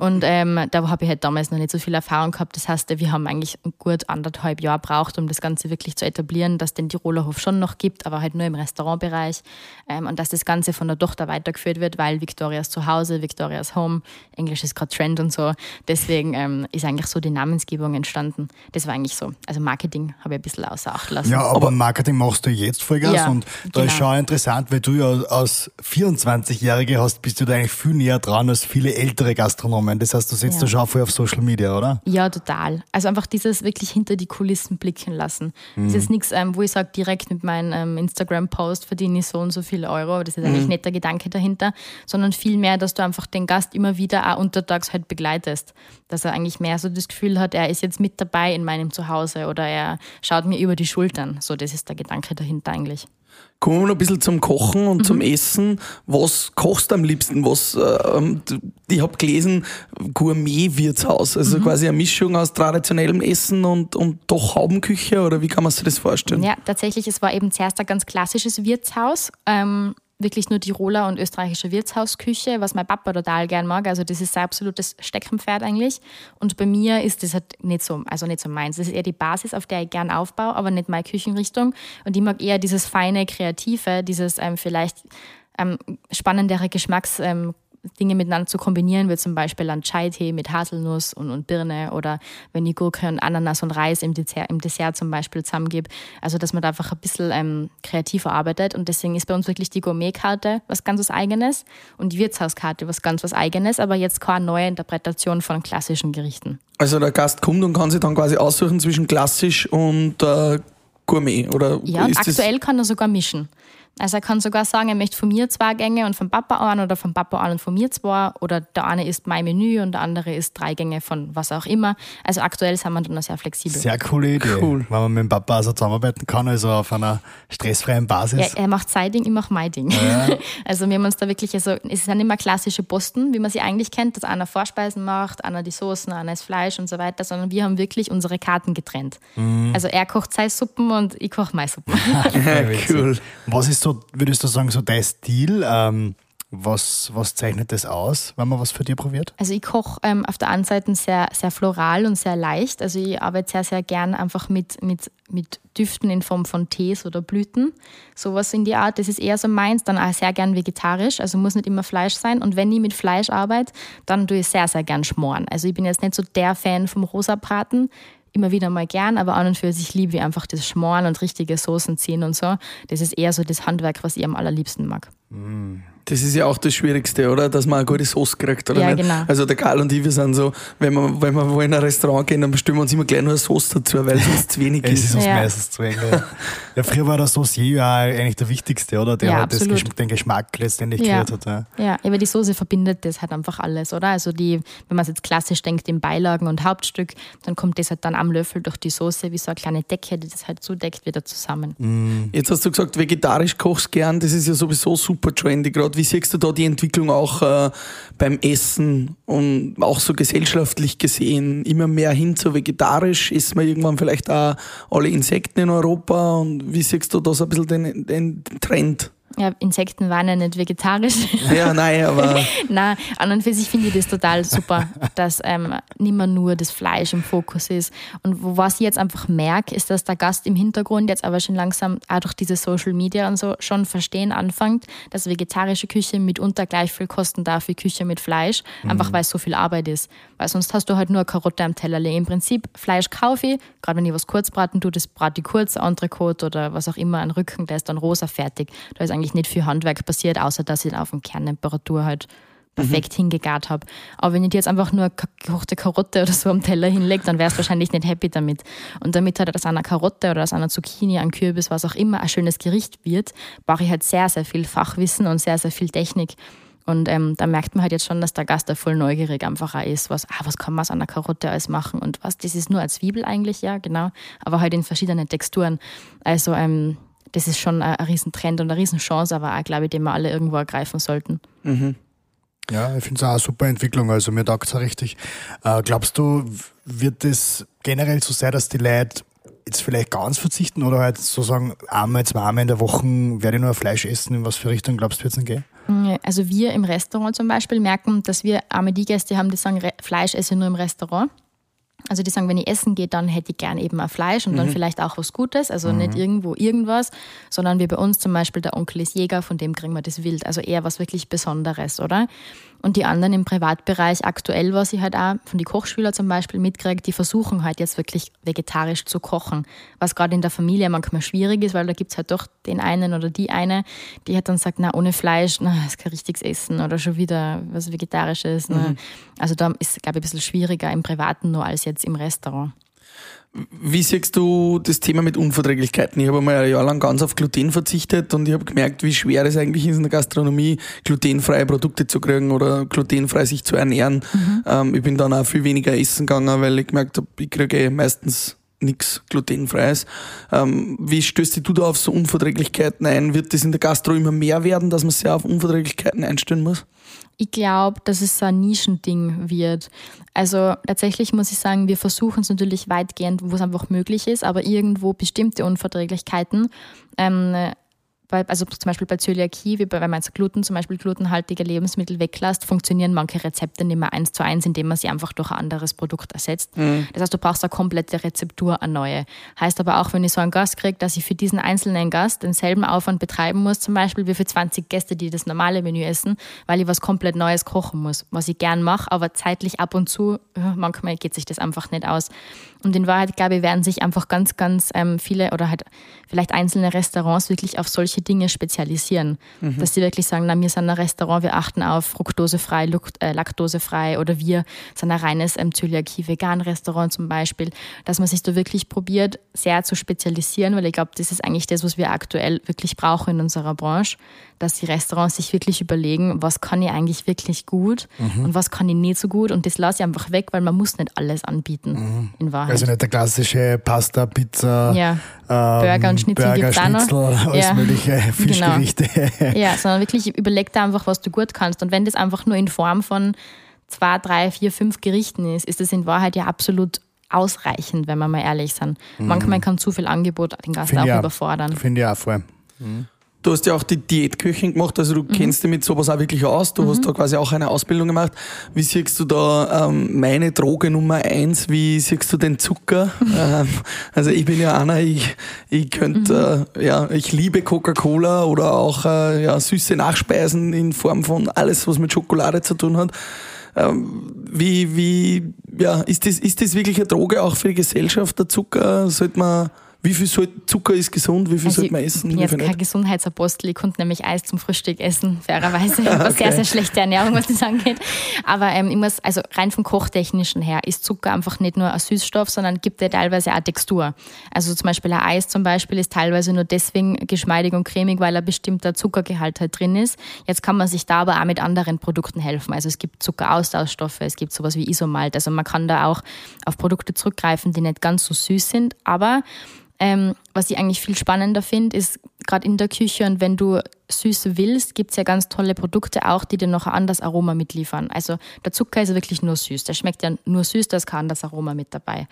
Und ähm, da habe ich halt damals noch nicht so viel Erfahrung gehabt. Das heißt, wir haben eigentlich gut anderthalb Jahre braucht, um das Ganze wirklich zu etablieren, dass den Tiroler Hof schon noch gibt, aber halt nur im Restaurantbereich. Ähm, und dass das Ganze von der Tochter weitergeführt wird, weil Victorias Zuhause, Victorias Home, Englisch ist gerade Trend und so. Deswegen ähm, ist eigentlich so die Namensgebung entstanden. Das war eigentlich so. Also Marketing habe ich ein bisschen außer Acht lassen. Ja, aber, aber Marketing machst du jetzt Vollgas ja, und da genau. ist schon interessant, weil du ja als 24-Jährige hast, bist du da eigentlich viel näher dran als viele ältere Gastronomen. Das heißt, du setzt ja. da schon voll auf Social Media, oder? Ja, total. Also einfach dieses wirklich hinter die Kulissen blicken lassen. Mhm. Das ist nichts, ähm, wo ich sage, direkt mit meinem ähm, Instagram-Post verdiene ich so und so viele Euro. Das ist eigentlich mhm. nicht der Gedanke dahinter, sondern vielmehr, dass du einfach den Gast immer wieder auch untertags halt begleitest. Dass er eigentlich mehr so das Gefühl hat, er ist jetzt mit dabei in meinem Zuhause oder er schaut mir über die Schultern. So, das ist der Gedanke dahinter eigentlich. Kommen wir noch ein bisschen zum Kochen und mhm. zum Essen. Was kochst du am liebsten? Was, äh, ich habe gelesen, Gourmet-Wirtshaus, also mhm. quasi eine Mischung aus traditionellem Essen und, und doch Haubenküche oder wie kann man sich das vorstellen? Ja, tatsächlich, es war eben zuerst ein ganz klassisches Wirtshaus. Ähm, wirklich nur Tiroler und österreichische Wirtshausküche, was mein Papa total gern mag. Also das ist sein absolutes Steckenpferd eigentlich. Und bei mir ist das halt nicht so, also nicht so meins. Das ist eher die Basis, auf der ich gern aufbaue, aber nicht meine Küchenrichtung. Und ich mag eher dieses feine, kreative, dieses ähm, vielleicht ähm, spannendere Geschmacks. Dinge miteinander zu kombinieren, wie zum Beispiel ein Chai-Tee mit Haselnuss und, und Birne oder wenn ich Gurke und Ananas und Reis im Dessert, im Dessert zum Beispiel zusammengebe. Also, dass man da einfach ein bisschen ähm, kreativer arbeitet und deswegen ist bei uns wirklich die Gourmet-Karte was ganz was Eigenes und die Wirtshauskarte was ganz was Eigenes, aber jetzt keine neue Interpretation von klassischen Gerichten. Also der Gast kommt und kann sich dann quasi aussuchen zwischen klassisch und äh, Gourmet, oder? Ja, und aktuell kann er sogar mischen. Also er kann sogar sagen, er möchte von mir zwei Gänge und vom Papa einen oder vom Papa einen und von mir zwei. Oder der eine isst mein Menü und der andere isst drei Gänge von was auch immer. Also aktuell sind wir dann noch sehr flexibel. Sehr coole Idee. Cool. Wenn man mit dem Papa also zusammenarbeiten kann, also auf einer stressfreien Basis. Ja, er macht sein Ding, ich mache mein Ding. Ja. Also wir haben uns da wirklich, also es sind immer klassische Posten, wie man sie eigentlich kennt, dass einer Vorspeisen macht, einer die Soßen, einer das Fleisch und so weiter, sondern wir haben wirklich unsere Karten getrennt. Mhm. Also er kocht seine Suppen und ich koche meine Suppen. cool. Was ist so, würdest du sagen, so dein Stil? Ähm, was, was zeichnet das aus, wenn man was für dir probiert? Also ich koche ähm, auf der einen Seite sehr, sehr floral und sehr leicht. Also ich arbeite sehr, sehr gern einfach mit, mit, mit Düften in Form von Tees oder Blüten. Sowas in die Art, das ist eher so meins. Dann auch sehr gern vegetarisch, also muss nicht immer Fleisch sein. Und wenn ich mit Fleisch arbeite, dann tue ich sehr, sehr gern schmoren. Also ich bin jetzt nicht so der Fan vom Rosabraten immer wieder mal gern, aber an und für sich liebe ich einfach das Schmoren und richtige Soßen ziehen und so. Das ist eher so das Handwerk, was ich am allerliebsten mag. Mm. Das ist ja auch das Schwierigste, oder? Dass man eine gute Sauce kriegt, oder ja, nicht? Genau. Also der Karl und ich, wir sind so, wenn wir, wenn wir wo in ein Restaurant gehen, dann bestimmen wir uns immer gleich nur eine Sauce dazu, weil es zu wenig ist. Es ist uns ja. meistens zu wenig. Ja. früher war der Saucier ja eigentlich der wichtigste, oder? Der ja, halt das, den Geschmack letztendlich ja. kreiert hat. Ja. ja, aber die Soße verbindet das halt einfach alles, oder? Also die, wenn man es jetzt klassisch denkt, in Beilagen und Hauptstück, dann kommt das halt dann am Löffel durch die Soße wie so eine kleine Decke, die das halt zudeckt, wieder zusammen. Mm. Jetzt hast du gesagt, vegetarisch kochst gern, das ist ja sowieso super trendy gerade. Wie siehst du da die Entwicklung auch äh, beim Essen und auch so gesellschaftlich gesehen immer mehr hin zu vegetarisch? Essen wir irgendwann vielleicht auch alle Insekten in Europa? Und wie siehst du da so ein bisschen den, den Trend? Ja, Insekten waren ja nicht vegetarisch. Ja, nein, aber. nein, an und für sich finde ich das total super, dass ähm, nicht mehr nur das Fleisch im Fokus ist. Und was ich jetzt einfach merke, ist, dass der Gast im Hintergrund jetzt aber schon langsam auch durch diese Social Media und so schon verstehen anfängt, dass vegetarische Küche mitunter gleich viel kosten darf wie Küche mit Fleisch, mhm. einfach weil es so viel Arbeit ist. Weil sonst hast du halt nur eine Karotte am Teller. Im Prinzip Fleisch kaufe ich, gerade wenn ich was kurz braten tue, das brate ich kurz, Entrecote oder was auch immer, ein Rücken, der ist dann rosa fertig. Da ist eigentlich nicht viel Handwerk passiert, außer dass ich auf dem Kerntemperatur halt perfekt mhm. hingegart habe. Aber wenn ich dir jetzt einfach nur eine gekochte Karotte oder so am Teller hinlege, dann wärst du wahrscheinlich nicht happy damit. Und damit halt aus einer Karotte oder aus einer Zucchini, ein Kürbis, was auch immer, ein schönes Gericht wird, brauche ich halt sehr, sehr viel Fachwissen und sehr, sehr viel Technik. Und ähm, da merkt man halt jetzt schon, dass der Gast da voll neugierig einfach auch ist, was, ah, was kann man aus einer Karotte alles machen und was, das ist nur als Zwiebel eigentlich, ja, genau, aber halt in verschiedenen Texturen. Also ähm, das ist schon ein, ein Riesentrend und eine Riesenchance, aber auch, glaube ich, den wir alle irgendwo ergreifen sollten. Mhm. Ja, ich finde es auch eine super Entwicklung. Also mir taugt es auch richtig. Äh, glaubst du, wird es generell so sein, dass die Leute jetzt vielleicht ganz verzichten oder halt so sagen, einmal, zweimal in der Woche werde ich nur Fleisch essen? In was für Richtung glaubst du, wird es denn gehen? Also wir im Restaurant zum Beispiel merken, dass wir arme die Gäste haben, die sagen, Fleisch esse ich nur im Restaurant. Also die sagen, wenn ich essen gehe, dann hätte ich gern eben ein Fleisch und dann vielleicht auch was Gutes, also nicht irgendwo irgendwas, sondern wie bei uns zum Beispiel der Onkel ist Jäger, von dem kriegen wir das Wild, also eher was wirklich Besonderes, oder? Und die anderen im Privatbereich aktuell, was ich halt auch von den Kochschülern zum Beispiel mitkriege, die versuchen halt jetzt wirklich vegetarisch zu kochen, was gerade in der Familie manchmal schwierig ist, weil da gibt es halt doch den einen oder die eine, die halt dann sagt, na ohne Fleisch, na, ist kein richtiges Essen oder schon wieder was Vegetarisches. Ne? Also da ist, glaube ich, ein bisschen schwieriger im Privaten nur als jetzt im Restaurant. Wie siehst du das Thema mit Unverträglichkeiten? Ich habe einmal ein Jahr lang ganz auf Gluten verzichtet und ich habe gemerkt, wie schwer es eigentlich ist in der Gastronomie, glutenfreie Produkte zu kriegen oder glutenfrei sich zu ernähren. Ähm, ich bin dann auch viel weniger essen gegangen, weil ich gemerkt habe, ich kriege eh meistens nichts glutenfreies. Ähm, wie stößt du da auf so Unverträglichkeiten ein? Wird das in der Gastro immer mehr werden, dass man sich auf Unverträglichkeiten einstellen muss? Ich glaube, dass es so ein Nischending wird. Also tatsächlich muss ich sagen, wir versuchen es natürlich weitgehend, wo es einfach möglich ist, aber irgendwo bestimmte Unverträglichkeiten ähm, bei, also zum Beispiel bei Zöliakie, wie bei, wenn man jetzt Gluten, zum Beispiel glutenhaltige Lebensmittel weglässt, funktionieren manche Rezepte nicht mehr eins zu eins, indem man sie einfach durch ein anderes Produkt ersetzt. Das heißt, du brauchst eine komplette Rezeptur, eine neue. Heißt aber auch, wenn ich so einen Gast kriege, dass ich für diesen einzelnen Gast denselben Aufwand betreiben muss, zum Beispiel wie für 20 Gäste, die das normale Menü essen, weil ich was komplett Neues kochen muss, was ich gern mache, aber zeitlich ab und zu, ja, manchmal geht sich das einfach nicht aus. Und in Wahrheit, glaube ich, werden sich einfach ganz, ganz ähm, viele oder halt vielleicht einzelne Restaurants wirklich auf solche Dinge spezialisieren. Dass sie wirklich sagen, na, wir sind ein Restaurant, wir achten auf fruktosefrei, äh, laktosefrei oder wir sind ein reines ähm, Zöliakie-Vegan-Restaurant zum Beispiel. Dass man sich da wirklich probiert, sehr zu spezialisieren, weil ich glaube, das ist eigentlich das, was wir aktuell wirklich brauchen in unserer Branche, dass die Restaurants sich wirklich überlegen, was kann ich eigentlich wirklich gut und was kann ich nicht so gut und das lasse ich einfach weg, weil man muss nicht alles anbieten, in Wahrheit. Also nicht der klassische Pasta, Pizza, Ja. ähm, Burger und Schnitzel Burger. Schnitzel, alles Ja. mögliche Fischgerichte. Ja, sondern wirklich überleg dir einfach, was du gut kannst. Und wenn das einfach nur in Form von zwei, drei, vier, fünf Gerichten ist, ist das in Wahrheit ja absolut ausreichend, wenn wir mal ehrlich sind. Manchmal kann zu viel Angebot den Gast Finde auch ich auch. überfordern. Finde ich auch voll. Du hast ja auch die Diätköchin gemacht, also du kennst dich mit sowas auch wirklich aus. Du hast da quasi auch eine Ausbildung gemacht. Wie siehst du da ähm, meine Droge Nummer eins? Wie siehst du den Zucker? ähm, also ich bin ja einer, ich, ich könnte, äh, ja, ich liebe Coca-Cola oder auch äh, ja, süße Nachspeisen in Form von alles, was mit Schokolade zu tun hat. Ähm, wie, wie, ja, ist das, ist das wirklich eine Droge auch für die Gesellschaft, der Zucker? Sollte man, wie viel soll, Zucker ist gesund? Wie viel Also sollte man ich essen? bin Wie jetzt kein nicht? Gesundheitsapostel, ich konnte nämlich Eis zum Frühstück essen, fairerweise. Ich habe eine sehr, sehr schlechte Ernährung, was das angeht. Aber ähm, ich muss, also rein vom Kochtechnischen her ist Zucker einfach nicht nur ein Süßstoff, sondern gibt ja teilweise auch Textur. Also zum Beispiel ein Eis zum Beispiel ist teilweise nur deswegen geschmeidig und cremig, weil ein bestimmter Zuckergehalt halt drin ist. Jetzt kann man sich da aber auch mit anderen Produkten helfen. Also es gibt Zuckeraustauschstoffe, es gibt sowas wie Isomalt. Also man kann da auch auf Produkte zurückgreifen, die nicht ganz so süß sind, aber ähm, was ich eigentlich viel spannender finde, ist gerade in der Küche und wenn du Süße willst, gibt es ja ganz tolle Produkte auch, die dir noch ein anderes Aroma mitliefern. Also der Zucker ist wirklich nur süß. Der schmeckt ja nur süß, da ist kein anderes Aroma mit dabei.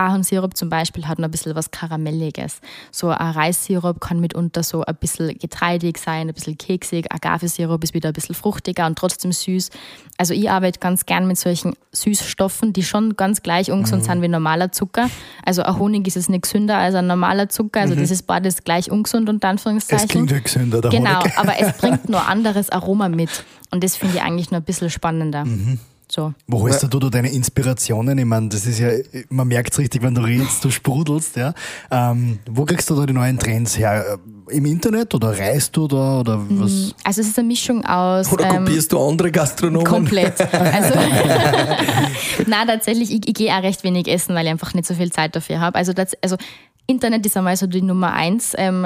Ahornsirup zum Beispiel hat noch ein bisschen was Karamelliges. So ein Reissirup kann mitunter so ein bisschen getreidig sein, ein bisschen keksig. Agavesirup ist wieder ein bisschen fruchtiger und trotzdem süß. Also ich arbeite ganz gern mit solchen Süßstoffen, die schon ganz gleich ungesund sind wie normaler Zucker. Also ein Honig ist es nicht gesünder als ein normaler Zucker. Also das ist beides gleich ungesund Es Anführungszeichen. klingt ja gesünder, der Genau, Honig. aber es bringt nur anderes Aroma mit. Und das finde ich eigentlich noch ein bisschen spannender. So. Wo holst du da deine Inspirationen? Ich meine, das ist ja, man merkt richtig, wenn du redest, du sprudelst, ja. Ähm, wo kriegst du da die neuen Trends her? Im Internet oder reist du da oder was? Also es ist eine Mischung aus. Oder ähm, kopierst du andere Gastronomen? Komplett. Also, Nein, tatsächlich, ich, ich gehe auch recht wenig essen, weil ich einfach nicht so viel Zeit dafür habe. Also, das, also Internet ist einmal so die Nummer eins ähm,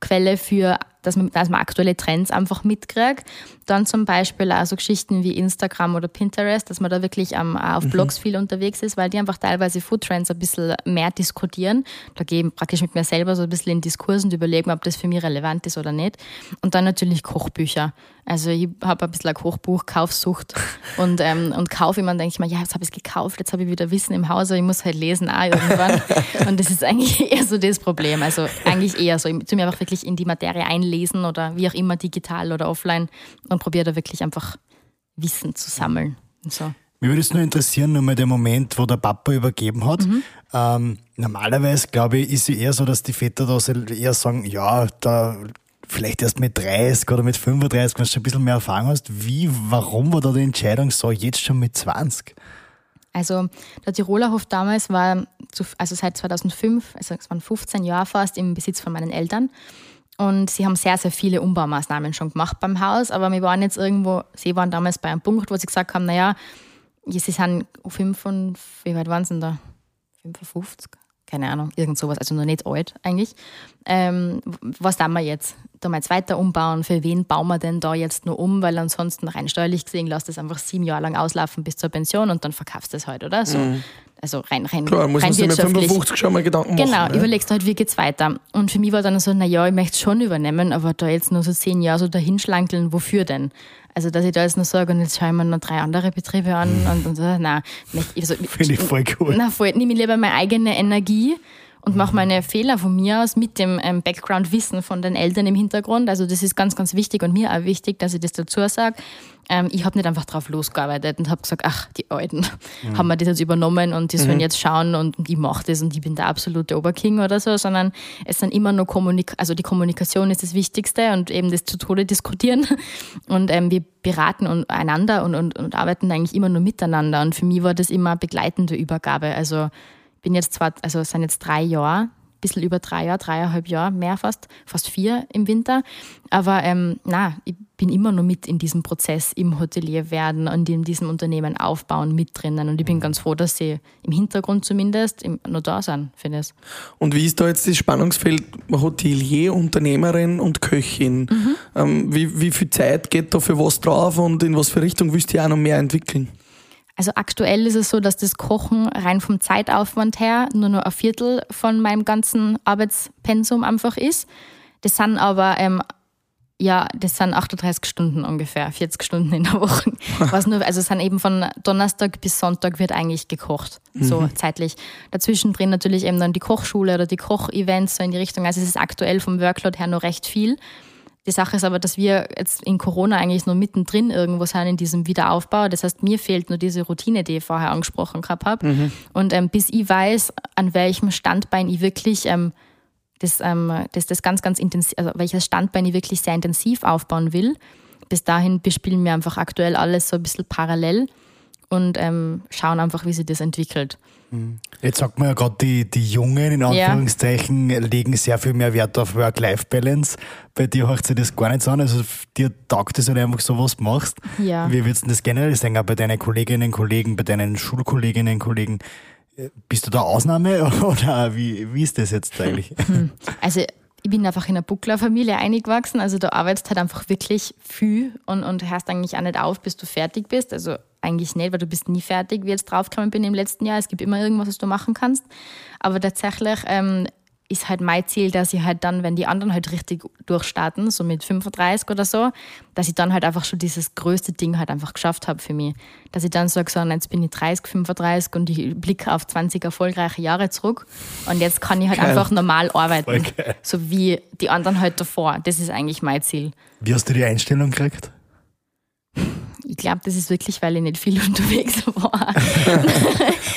Quelle für, dass man, dass man aktuelle Trends einfach mitkriegt. Dann zum Beispiel auch so Geschichten wie Instagram oder Pinterest, dass man da wirklich ähm, auf Blogs viel unterwegs ist, weil die einfach teilweise Foodtrends ein bisschen mehr diskutieren. Da gehe ich praktisch mit mir selber so ein bisschen in Diskurs und überlegen, ob das für mich relevant ist oder nicht. Und dann natürlich Kochbücher. Also ich habe ein bisschen eine Kochbuch-Kaufsucht und, ähm, und kaufe immer und denke ich mir, ja, jetzt habe ich es gekauft, jetzt habe ich wieder Wissen im Haus, aber ich muss halt lesen auch irgendwann. und das ist eigentlich eher so das Problem. Also eigentlich eher so, ich tue mir einfach wirklich in die Materie einlesen lesen oder wie auch immer, digital oder offline und probiere da wirklich einfach Wissen zu sammeln. So. Mir würde es nur interessieren, nur mal der Moment, wo der Papa übergeben hat. Ähm, normalerweise, glaube ich, ist es eher so, dass die Väter da eher sagen, ja, da vielleicht erst mit 30 oder mit 35, wenn du schon ein bisschen mehr Erfahrung hast. Wie, warum war da die Entscheidung so, jetzt schon mit 20? Also der Tiroler Hof damals war, also seit 2005, also es waren 15 Jahre fast im Besitz von meinen Eltern. Und sie haben sehr, sehr viele Umbaumaßnahmen schon gemacht beim Haus, aber wir waren jetzt irgendwo, sie waren damals bei einem Punkt, wo sie gesagt haben, naja, sie sind 5 und, wie weit waren sie denn da? 55? Keine Ahnung, irgend sowas, also noch nicht alt eigentlich. Ähm, was tun wir jetzt? Da mal jetzt weiter umbauen? Für wen bauen wir denn da jetzt nur um? Weil ansonsten rein steuerlich gesehen, lass das einfach sieben Jahre lang auslaufen bis zur Pension und dann verkaufst du es halt, oder? So. Also rein, rein, Klar, muss rein man sich mit wirtschaftlich. 55 schon mal Gedanken machen. Genau, ne? überlegst du halt, wie geht's weiter. Und für mich war dann so, naja, ich möchte es schon übernehmen, aber da jetzt nur so zehn Jahre so dahinschlankeln, wofür denn? Also, dass ich da jetzt nur sage, und jetzt schaue ich mir noch drei andere Betriebe an und, und so, nein. Also, Finde ich voll cool. na, voll, nehme ich lieber meine eigene Energie und mache meine Fehler von mir aus mit dem ähm, Background-Wissen von den Eltern im Hintergrund. Also das ist ganz, ganz wichtig und mir auch wichtig, dass ich das dazu sage. Ähm, ich habe nicht einfach drauf losgearbeitet und habe gesagt, ach, die Alten haben mir das jetzt übernommen und die sollen jetzt schauen und, und ich mache das und ich bin der absolute Oberking oder so, sondern es sind immer nur Kommunik also die Kommunikation ist das Wichtigste und eben das zu Tode diskutieren. Und ähm, wir beraten und einander und, und, und arbeiten eigentlich immer nur miteinander. Und für mich war das immer begleitende Übergabe. Also ich bin jetzt zwar, also es sind jetzt drei Jahre, ein bisschen über drei Jahre, dreieinhalb Jahre, mehr fast, fast vier im Winter. Aber ähm, na, ich bin immer noch mit in diesem Prozess im Hotelier werden und in diesem Unternehmen aufbauen mit drinnen. Und ich bin ganz froh, dass sie im Hintergrund zumindest noch da sind für das. Und wie ist da jetzt das Spannungsfeld Hotelier, Unternehmerin und Köchin? Mhm. Ähm, wie, wie viel Zeit geht da für was drauf und in was für Richtung willst du auch noch mehr entwickeln? Also aktuell ist es so, dass das Kochen rein vom Zeitaufwand her nur noch ein Viertel von meinem ganzen Arbeitspensum einfach ist. Das sind aber, ähm, ja, das sind 38 Stunden ungefähr, 40 Stunden in der Woche. Was nur, also es sind eben von Donnerstag bis Sonntag wird eigentlich gekocht, so zeitlich. Dazwischen drin natürlich eben dann die Kochschule oder die Kochevents so in die Richtung. Also es ist aktuell vom Workload her noch recht viel. Die Sache ist aber, dass wir jetzt in Corona eigentlich nur mittendrin irgendwo sind in diesem Wiederaufbau. Das heißt, mir fehlt nur diese Routine, die ich vorher angesprochen gehabt habe. Und ähm, bis ich weiß, an welchem Standbein ich wirklich ähm, das, ähm, das, das ganz, ganz intensiv, also welches Standbein ich wirklich sehr intensiv aufbauen will. Bis dahin bespielen wir einfach aktuell alles so ein bisschen parallel und ähm, schauen einfach, wie sich das entwickelt. Jetzt sagt man ja gerade, die, die Jungen in Anführungszeichen legen sehr viel mehr Wert auf Work-Life-Balance. Bei dir hört sich das gar nicht so an. Also dir taugt es halt einfach so, was du machst. Ja. Wie würdest du das generell sagen, auch bei deinen Kolleginnen, Kollegen, bei deinen Schulkolleginnen, Kollegen? Bist du da Ausnahme oder wie, wie ist das jetzt eigentlich? Also ich bin einfach in einer Bucklerfamilie eingewachsen, also du arbeitest halt einfach wirklich viel und, und hörst eigentlich auch nicht auf, bis du fertig bist. Also eigentlich nicht, weil du bist nie fertig, wie ich jetzt draufgekommen bin im letzten Jahr. Es gibt immer irgendwas, was du machen kannst. Aber tatsächlich ähm, ist halt mein Ziel, dass ich halt dann, wenn die anderen halt richtig durchstarten, so mit 35 oder so, dass ich dann halt einfach schon dieses größte Ding halt einfach geschafft habe für mich. Dass ich dann sage, so, jetzt bin ich 30, 35 und ich blicke auf 20 erfolgreiche Jahre zurück und jetzt kann ich halt Geil. einfach normal arbeiten. So wie die anderen halt davor. Das ist eigentlich mein Ziel. Wie hast du die Einstellung gekriegt? Ich glaube, das ist wirklich, weil ich nicht viel unterwegs war.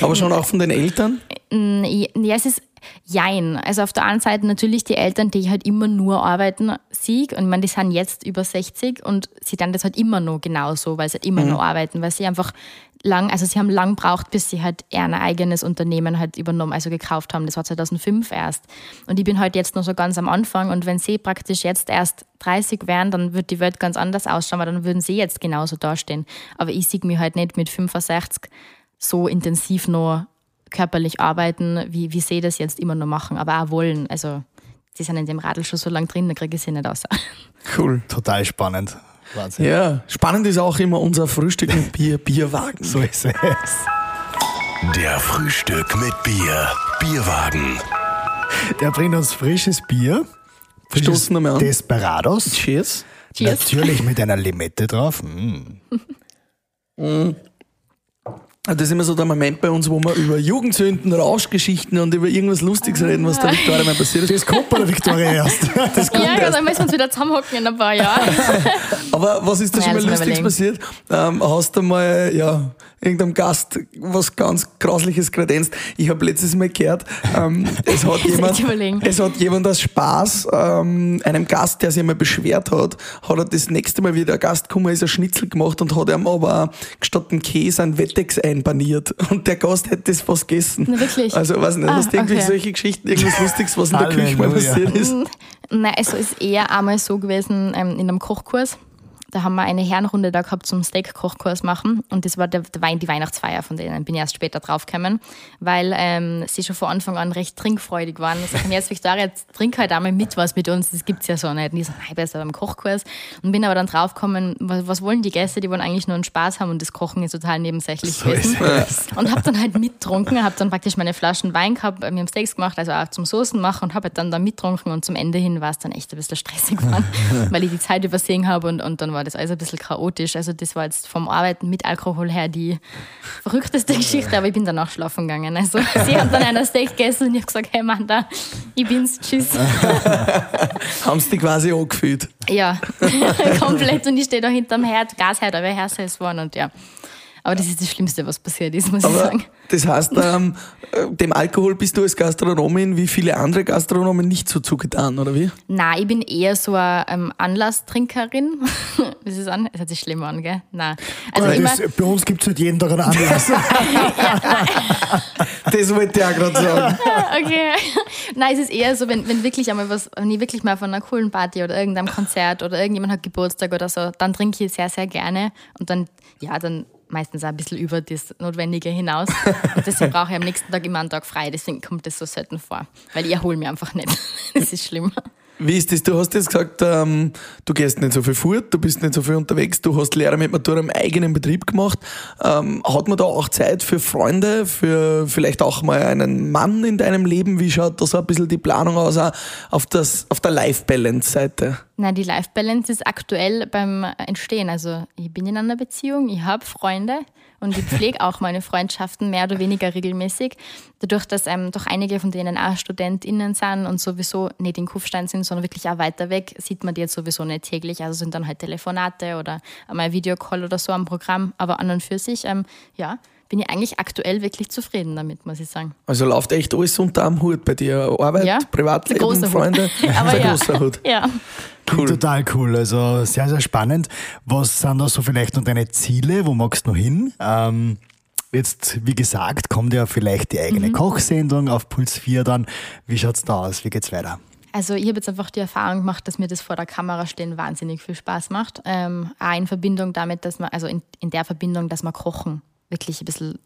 Aber schon auch von den Eltern? Ja, es ist jein. Also auf der einen Seite natürlich die Eltern, die halt immer nur arbeiten, sieg. Und ich meine, die sind jetzt über 60 und sie dann das halt immer noch genauso, weil sie halt immer noch arbeiten, weil sie einfach lang, also sie haben lang braucht, bis sie halt eher ein eigenes Unternehmen halt übernommen, also gekauft haben. Das war 2005 erst. Und ich bin halt jetzt noch so ganz am Anfang und wenn sie praktisch jetzt erst 30 wären, dann wird die Welt ganz anders ausschauen, weil dann würden sie jetzt genauso dastehen. Aber ich sehe mich halt nicht mit 65 so intensiv noch körperlich arbeiten, wie, wie sie das jetzt immer noch machen, aber auch wollen. Also, sie sind in dem Radl schon so lange drin, da kriege ich sie nicht raus. Cool. Total spannend. Wahnsinn. Ja, spannend ist auch immer unser Frühstück mit Bier, Bierwagen. So ist es. Der Frühstück mit Bier. Bierwagen. Der bringt uns frisches Bier. Frisches Stoßen wir an. Desperados. Cheers. Cheers. Natürlich mit einer Limette drauf. Mm. Das ist immer so der Moment bei uns, wo wir über Jugendsünden, Rauschgeschichten und über irgendwas Lustiges reden, was der Viktoria mal passiert ist. Das kommt bei der Viktoria erst. Das kommt Ja, ja, erst. dann müssen wir uns wieder zusammenhocken in ein paar Jahren. Aber was ist da Ja, schon mal Lustiges passiert? Ähm, hast du mal, ja, irgendeinem Gast was ganz Grausliches kredenzt? Ich habe letztes Mal gehört, ähm, es, hat jemand, es hat jemand aus Spaß ähm, einem Gast, der sich einmal beschwert hat, hat er das nächste Mal, wie der Gast gekommen ist, ein Schnitzel gemacht und hat ihm aber statt dem Käse einen Wettex einpaniert. Und der Gast hätte das fast gegessen. Na, wirklich? Also, weiß nicht, Ah, hast du irgendwie okay. solche Geschichten, irgendwas Lustiges, was in der Küche mal passiert ist? Nein, also ist eher einmal so gewesen ähm, in einem Kochkurs. Da haben wir eine Herrenrunde da gehabt zum Steak-Kochkurs machen und das war der, der Wein, die Weihnachtsfeier von denen. Bin ich erst später draufgekommen, weil ähm, sie schon von Anfang an recht trinkfreudig waren. Ich sage, jetzt Victoria, jetzt trink halt einmal mit was mit uns, das gibt's ja so nicht. Und ich so, nein, besser beim Kochkurs. Und bin aber dann draufgekommen, was, was wollen die Gäste? Die wollen eigentlich nur einen Spaß haben und das Kochen ist total nebensächlich So gewesen. Und habe dann halt mittrunken, habe dann praktisch meine Flaschen Wein gehabt, mir haben Steaks gemacht, also auch zum Soßen machen und habe halt dann da mittrunken und zum Ende hin war es dann echt ein bisschen stressig geworden, weil ich die Zeit übersehen habe und, und dann war das alles ein bisschen chaotisch. Also das war jetzt vom Arbeiten mit Alkohol her die verrückteste Geschichte, aber ich bin danach schlafen gegangen. Also sie haben dann ein Steak gegessen und ich habe gesagt, hey Mann, da, ich bin's, tschüss. Haben sie dich quasi angefühlt? Ja, komplett und ich stehe da hinterm Herd, Gasherd, aber Herse ist worden und ja. Aber das ist das Schlimmste, was passiert ist, muss ich Aber sagen. das heißt, ähm, äh, dem Alkohol bist du als Gastronomin wie viele andere Gastronomen nicht so zugetan, oder wie? Nein, ich bin eher so eine ähm, Anlasstrinkerin. Das ist an, das hört sich schlimm an, gell? Nein. Also Ja, immer, das, bei uns gibt es halt jeden Tag einen Anlass. Das wollte ich auch gerade sagen. okay. Nein, es ist eher so, wenn, wenn wirklich einmal was, wenn ich wirklich mal von einer coolen Party oder irgendeinem Konzert oder irgendjemand hat Geburtstag oder so, dann trinke ich sehr, sehr gerne und dann, ja, dann meistens auch ein bisschen über das Notwendige hinaus. Und deswegen brauche ich am nächsten Tag immer einen Tag frei. Deswegen kommt das so selten vor. Weil ich erhole mich einfach nicht. Das ist schlimm. Wie ist das? Du hast jetzt gesagt, ähm, du gehst nicht so viel fort, du bist nicht so viel unterwegs, du hast Lehre mit Matura im eigenen Betrieb gemacht. Ähm, hat man da auch Zeit für Freunde, für vielleicht auch mal einen Mann in deinem Leben? Wie schaut da so ein bisschen die Planung aus, auf, das, auf der Life-Balance-Seite? Na, die Life Balance ist aktuell beim Entstehen. Also ich bin in einer Beziehung, ich habe Freunde und ich pflege auch meine Freundschaften mehr oder weniger regelmäßig. Dadurch, dass ähm, doch einige von denen auch StudentInnen sind und sowieso nicht in Kufstein sind, sondern wirklich auch weiter weg, sieht man die jetzt sowieso nicht täglich. Also sind dann halt Telefonate oder einmal ein Videocall oder so am Programm. Aber an und für sich, ähm, ja, bin ich eigentlich aktuell wirklich zufrieden damit, muss ich sagen. Also läuft echt alles unter einem Hut bei dir. Arbeit, Ja, Privatleben. Freunde. Aber ein ja. großer Hut. Ja. Klingt total cool. Also sehr, sehr spannend. Was sind da so vielleicht noch deine Ziele? Wo magst du noch hin? Ähm, jetzt, wie gesagt, kommt ja vielleicht die eigene Mhm. Kochsendung auf Puls 4 dann. Wie schaut's da aus? Wie geht's weiter? Also ich habe jetzt einfach die Erfahrung gemacht, dass mir das vor der Kamera stehen wahnsinnig viel Spaß macht. Ähm, auch in Verbindung damit, dass man, also in, in der Verbindung, dass man Kochen wirklich ein bisschen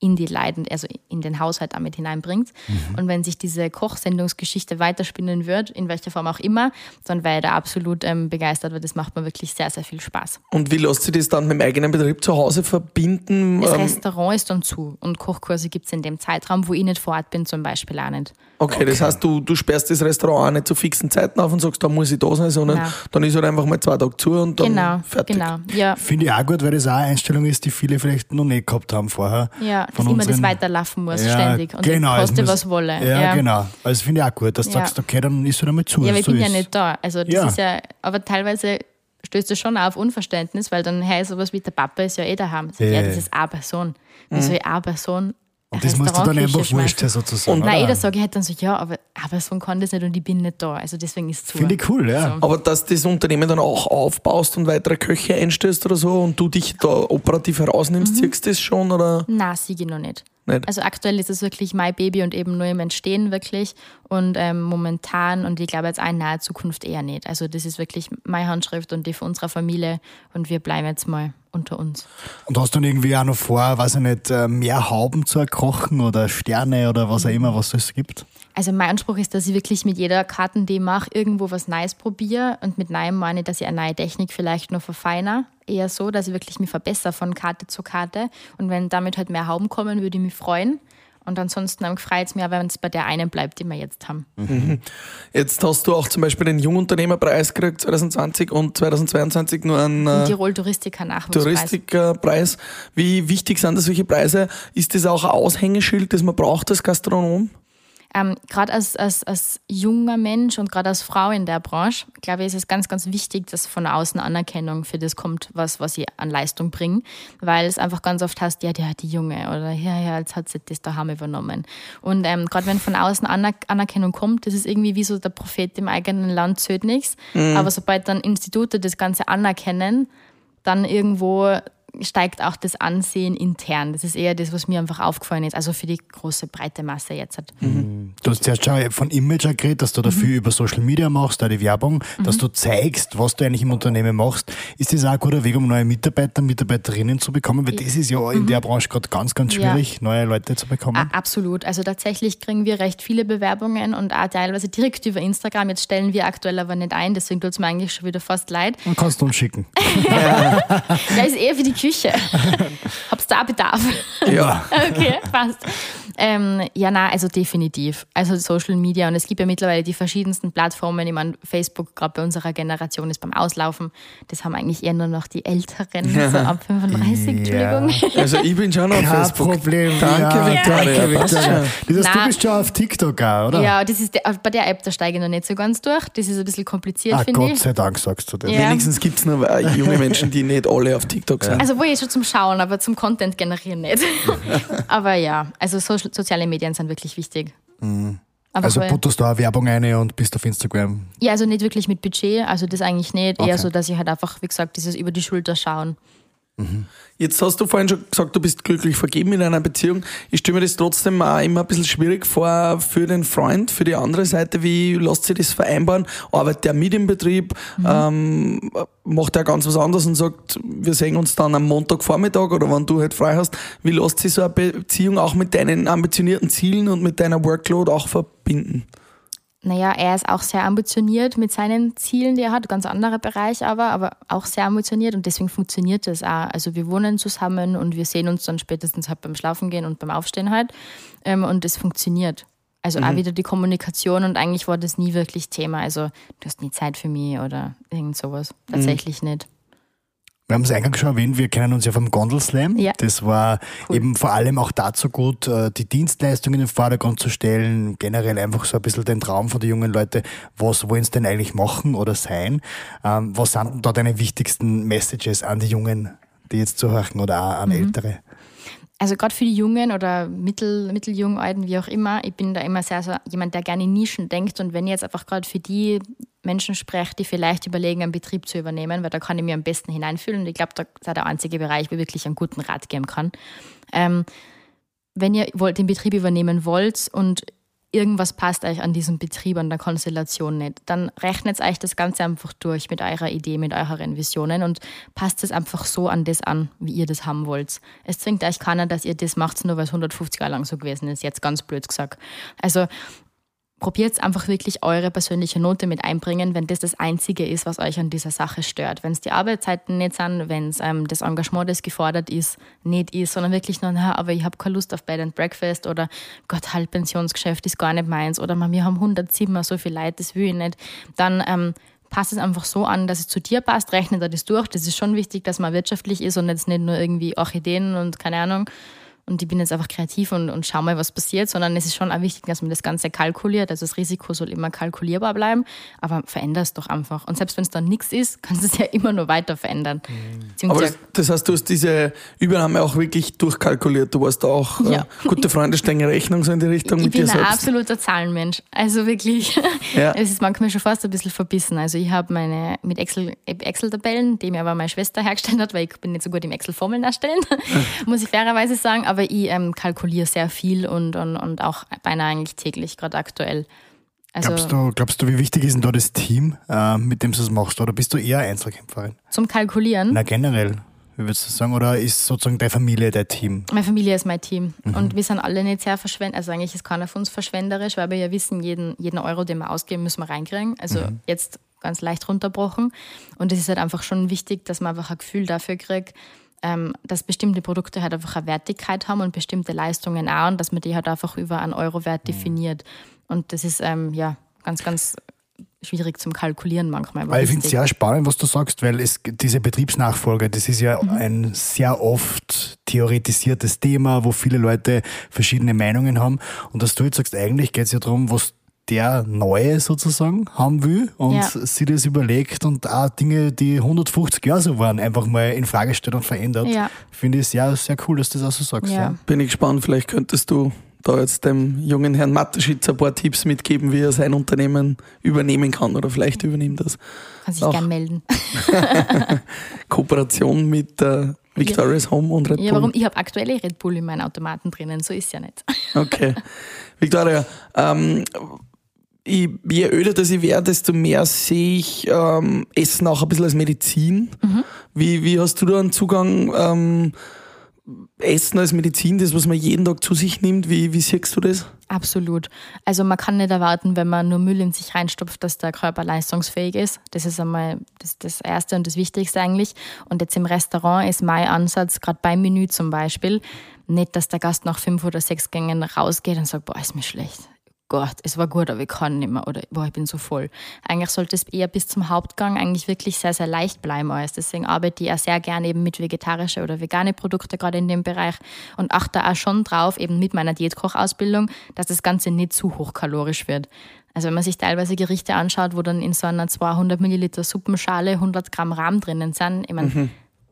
in die Leiden, also in den Haushalt damit hineinbringt. Und wenn sich diese Kochsendungsgeschichte weiterspinnen wird, in welcher Form auch immer, dann wäre ich da absolut ähm, begeistert, weil das macht mir wirklich sehr, sehr viel Spaß. Und wie lässt sich das dann mit dem eigenen Betrieb zu Hause verbinden? Das Ähm, Restaurant ist dann zu und Kochkurse gibt es in dem Zeitraum, wo ich nicht vor Ort bin, zum Beispiel auch nicht. Okay, das heißt, du, du sperrst das Restaurant auch nicht zu fixen Zeiten auf und sagst, da muss ich da sein, sondern Nein. dann ist halt einfach mal zwei Tage zu und dann Genau, fertig. genau. Ja, Finde ich auch gut, weil das auch eine Einstellung ist, die viele vielleicht noch nicht gehabt haben vorher. ja dass immer das weiterlaufen muss, Ja, ständig. Und genau, koste, muss- was wolle. Ja, genau. Also finde ich auch gut, dass du Ja. sagst, okay, dann ist halt einmal zu. Ja, aber ich so bin ja ist. nicht da. Also das Ja. ist ja, aber teilweise stößt das schon auf Unverständnis, weil dann heißt sowas wie der Papa ist ja eh daheim. Sag Ja. Ja, das ist eine Person. Wie soll ich eine Person Und das musst du dann einfach wurscht sein, schmeißen? sozusagen. Nein, oder? jeder sage ich halt dann so, ja, aber Person kann das nicht und ich bin nicht da. Also deswegen ist es zu. Finde ich cool, ja. So. Aber dass das Unternehmen dann auch aufbaust und weitere Köche einstellst oder so und du dich da operativ herausnimmst, Mhm. siehst du das schon? Oder? Na, siege ich noch nicht. Nicht? Also aktuell ist es wirklich mein Baby und eben nur im Entstehen wirklich. Und ähm, momentan und ich glaube jetzt auch in naher Zukunft eher nicht. Also das ist wirklich meine Handschrift und die von unserer Familie und wir bleiben jetzt mal unter uns. Und hast du dann irgendwie auch noch vor, weiß ich nicht, äh, mehr Hauben zu kochen oder Sterne oder was auch immer, was es gibt? Also mein Anspruch ist, dass ich wirklich mit jeder Karten, die ich mache, irgendwo was Neues probiere. Und mit Neuem meine ich, dass ich eine neue Technik vielleicht noch verfeiner. Eher so, dass ich wirklich mich verbessere von Karte zu Karte. Und wenn damit halt mehr Hauben kommen, würde ich mich freuen. Und ansonsten freut es mich, wenn es bei der einen bleibt, die wir jetzt haben. Jetzt hast du auch zum Beispiel den Jungunternehmerpreis gekriegt 2020 und 2022 nur einen äh, Tirol Touristiker Nachwuchspreis. Touristikpreis. Wie wichtig sind das solche Preise? Ist das auch ein Aushängeschild, das man braucht als Gastronom? Ähm, gerade als, als, als junger Mensch und gerade als Frau in der Branche, glaube ich, ist es ganz, ganz wichtig, dass von außen Anerkennung für das kommt, was, was ich an Leistung bringe. Weil es einfach ganz oft heißt, ja, die hat die Junge oder ja, ja, jetzt hat sie das daheim übernommen. Und ähm, gerade wenn von außen Aner Anerkennung kommt, das ist irgendwie wie so der Prophet im eigenen Land zählt nichts. Aber sobald dann Institute das Ganze anerkennen, dann irgendwo steigt auch das Ansehen intern. Das ist eher das, was mir einfach aufgefallen ist. Also für die große, breite Masse jetzt. Hat. Du hast zuerst schon von Image geredet, dass du da viel über Social Media machst, die Werbung, dass du zeigst, was du eigentlich im Unternehmen machst. Ist das auch ein guter Weg, um neue Mitarbeiter, Mitarbeiterinnen zu bekommen? Weil das ist ja in der Branche gerade ganz, ganz Ja. schwierig, neue Leute zu bekommen. Absolut. Also tatsächlich kriegen wir recht viele Bewerbungen und auch teilweise direkt über Instagram. Jetzt stellen wir aktuell aber nicht ein, deswegen tut es mir eigentlich schon wieder fast leid. Und kannst du uns schicken. Ja, ist eher für die Küche. Hab's da Bedarf? Ja. Okay, passt. Ähm, ja, na, also definitiv. Also Social Media und es gibt ja mittlerweile die verschiedensten Plattformen. Ich meine, Facebook, gerade bei unserer Generation, ist beim Auslaufen. Das haben eigentlich eher nur noch die Älteren, so ab 35, Entschuldigung. Also ich bin schon auf Kein Facebook. Problem. Danke, ja, Victoria. Passt Victoria. Das heißt, du bist schon auf TikTok auch, oder? Ja, das ist der, bei der App, da steige ich noch nicht so ganz durch. Das ist ein bisschen kompliziert, Ah, finde Gott ich. sei Dank sagst du das. Ja. Wenigstens gibt es nur äh, junge Menschen, die nicht alle auf TikTok sind. Also wohl jetzt schon zum Schauen, aber zum Content generieren nicht. aber ja, also so, soziale Medien sind wirklich wichtig. Aber Also putterst du auch Werbung rein und bist auf Instagram. ja, also nicht wirklich mit Budget, also das eigentlich nicht. Okay. Eher so, dass ich halt einfach, wie gesagt, dieses über die Schulter schauen. Jetzt hast du vorhin schon gesagt, du bist glücklich vergeben in einer Beziehung. Ich stelle mir das trotzdem auch immer ein bisschen schwierig vor für den Freund, für die andere Seite. Wie lässt sich das vereinbaren? Arbeitet der mit im Betrieb? Ähm, macht er ganz was anderes und sagt, wir sehen uns dann am Montagvormittag oder wann du halt frei hast. Wie lässt sich so eine Beziehung auch mit deinen ambitionierten Zielen und mit deiner Workload auch verbinden? Naja, er ist auch sehr ambitioniert mit seinen Zielen, die er hat, ganz anderer Bereich aber, aber auch sehr ambitioniert und deswegen funktioniert das auch. Also wir wohnen zusammen und wir sehen uns dann spätestens halt beim Schlafen gehen und beim Aufstehen halt ähm, und es funktioniert. Also auch wieder die Kommunikation und eigentlich war das nie wirklich Thema. Also du hast nie Zeit für mich oder irgend sowas. Tatsächlich nicht. Wir haben es eingangs schon erwähnt, wir kennen uns ja vom Gondelslam. Ja. Das war Cool. eben vor allem auch dazu gut, äh, die Dienstleistung in den Vordergrund zu stellen, generell einfach so ein bisschen den Traum von den jungen Leuten, was wollen sie denn eigentlich machen oder sein? Ähm, Was sind denn da deine wichtigsten Messages an die Jungen, die jetzt zuhören oder auch an Ältere? Also gerade für die Jungen oder mittel, mitteljungen, wie auch immer, ich bin da immer sehr so jemand, der gerne in Nischen denkt und wenn ich jetzt einfach gerade für die Menschen spreche, die vielleicht überlegen, einen Betrieb zu übernehmen, weil da kann ich mir am besten hineinfühlen und ich glaube, da ist der einzige Bereich, wo ich wirklich einen guten Rat geben kann. Ähm, wenn ihr den Betrieb übernehmen wollt und irgendwas passt euch an diesem Betrieb, an der Konstellation nicht, dann rechnet euch das Ganze einfach durch mit eurer Idee, mit euren Visionen und passt es einfach so an das an, wie ihr das haben wollt. Es zwingt euch keiner, dass ihr das macht, nur weil es 150 Jahre lang so gewesen ist, jetzt ganz blöd gesagt. Also probiert einfach wirklich eure persönliche Note mit einbringen, wenn das das Einzige ist, was euch an dieser Sache stört. Wenn es die Arbeitszeiten nicht sind, wenn es ähm, das Engagement, das gefordert ist, nicht ist, sondern wirklich nur, na, aber ich habe keine Lust auf Bed and Breakfast oder Gott, halt Pensionsgeschäft ist gar nicht meins oder wir haben 100 Zimmer, so viel Leute, das will ich nicht, dann ähm, passt es einfach so an, dass es zu dir passt, rechnet das durch. Das ist schon wichtig, dass man wirtschaftlich ist und jetzt nicht nur irgendwie Orchideen und keine Ahnung, und ich bin jetzt einfach kreativ und, und schau mal, was passiert, sondern es ist schon auch wichtig, dass man das Ganze kalkuliert. Also das Risiko soll immer kalkulierbar bleiben, aber veränder es doch einfach. Und selbst wenn es dann nichts ist, kannst du es ja immer nur weiter verändern. Aber Beziehungsweise- das, das heißt, du hast diese Übernahme auch wirklich durchkalkuliert. Du warst da auch äh, Ja. gute Freunde stellen Rechnung so in die Richtung ich mit dir bin ein selbst. absoluter Zahlenmensch. Also wirklich, Ja. es ist manchmal schon fast ein bisschen verbissen. Also ich habe meine mit Excel Excel-Tabellen, die mir aber meine Schwester hergestellt hat, weil ich bin nicht so gut im Excel-Formeln erstellen, muss ich fairerweise sagen. Aber ich ähm, kalkuliere sehr viel und, und, und auch beinahe eigentlich täglich, gerade aktuell. Also Glaubst du, glaubst du, wie wichtig ist denn da das Team, äh, mit dem du es machst? Oder bist du eher Einzelkämpferin? zum Kalkulieren. Na, generell, wie würdest du sagen? Oder ist sozusagen deine Familie dein Team? Meine Familie ist mein Team. Mhm. Und wir sind alle nicht sehr verschwenderisch. Also eigentlich ist keiner von uns verschwenderisch, weil wir ja wissen, jeden, jeden Euro, den wir ausgeben, müssen wir reinkriegen. Also Mhm. jetzt ganz leicht runterbrochen. Und es ist halt einfach schon wichtig, dass man einfach ein Gefühl dafür kriegt, ähm, dass bestimmte Produkte halt einfach eine Wertigkeit haben und bestimmte Leistungen auch und dass man die halt einfach über einen Euro-Wert Mhm. definiert. Und das ist ähm, ja ganz, ganz schwierig zum Kalkulieren manchmal. Weil ich finde es sehr spannend, was du sagst, weil es diese Betriebsnachfolge, das ist ja Mhm. ein sehr oft theoretisiertes Thema, wo viele Leute verschiedene Meinungen haben. Und dass du jetzt sagst, eigentlich geht es ja darum, was der Neue sozusagen haben will und Ja. sich das überlegt und auch Dinge, die 150 Jahre so waren, einfach mal in Frage stellt und verändert. Ja. Finde ich sehr, sehr cool, dass du das auch so sagst. Ja. Ja. Bin ich gespannt, vielleicht könntest du da jetzt dem jungen Herrn Mateschitz ein paar Tipps mitgeben, wie er sein Unternehmen übernehmen kann oder vielleicht übernimmt das. Kann sich Auch. gern melden. Kooperation mit äh, Victoria's Home und Red Bull. Ja, warum? Ich habe aktuell Red Bull in meinen Automaten drinnen, so ist ja nicht. Okay. Victoria, ähm, ich, je öder das ich werde, desto mehr sehe ich ähm, Essen auch ein bisschen als Medizin. Wie, wie hast du da einen Zugang? Ähm, Essen als Medizin, das, was man jeden Tag zu sich nimmt, wie, wie siehst du das? Absolut. Also man kann nicht erwarten, wenn man nur Müll in sich reinstopft, dass der Körper leistungsfähig ist. Das ist einmal das, das Erste und das Wichtigste eigentlich. Und jetzt im Restaurant ist mein Ansatz, gerade beim Menü zum Beispiel, nicht, dass der Gast nach fünf oder sechs Gängen rausgeht und sagt, boah, ist mir schlecht. Gott, es war gut, aber ich kann nicht mehr oder boah, ich bin so voll. Eigentlich sollte es eher bis zum Hauptgang eigentlich wirklich sehr, sehr leicht bleiben alles. Deswegen arbeite ich auch sehr gerne eben mit vegetarische oder vegane Produkte gerade in dem Bereich und achte auch schon drauf, eben mit meiner Diätkochausbildung, dass das Ganze nicht zu hochkalorisch wird. Also wenn man sich teilweise Gerichte anschaut, wo dann in so einer 200 Milliliter Suppenschale 100 Gramm Rahm drinnen sind, ich meine, kann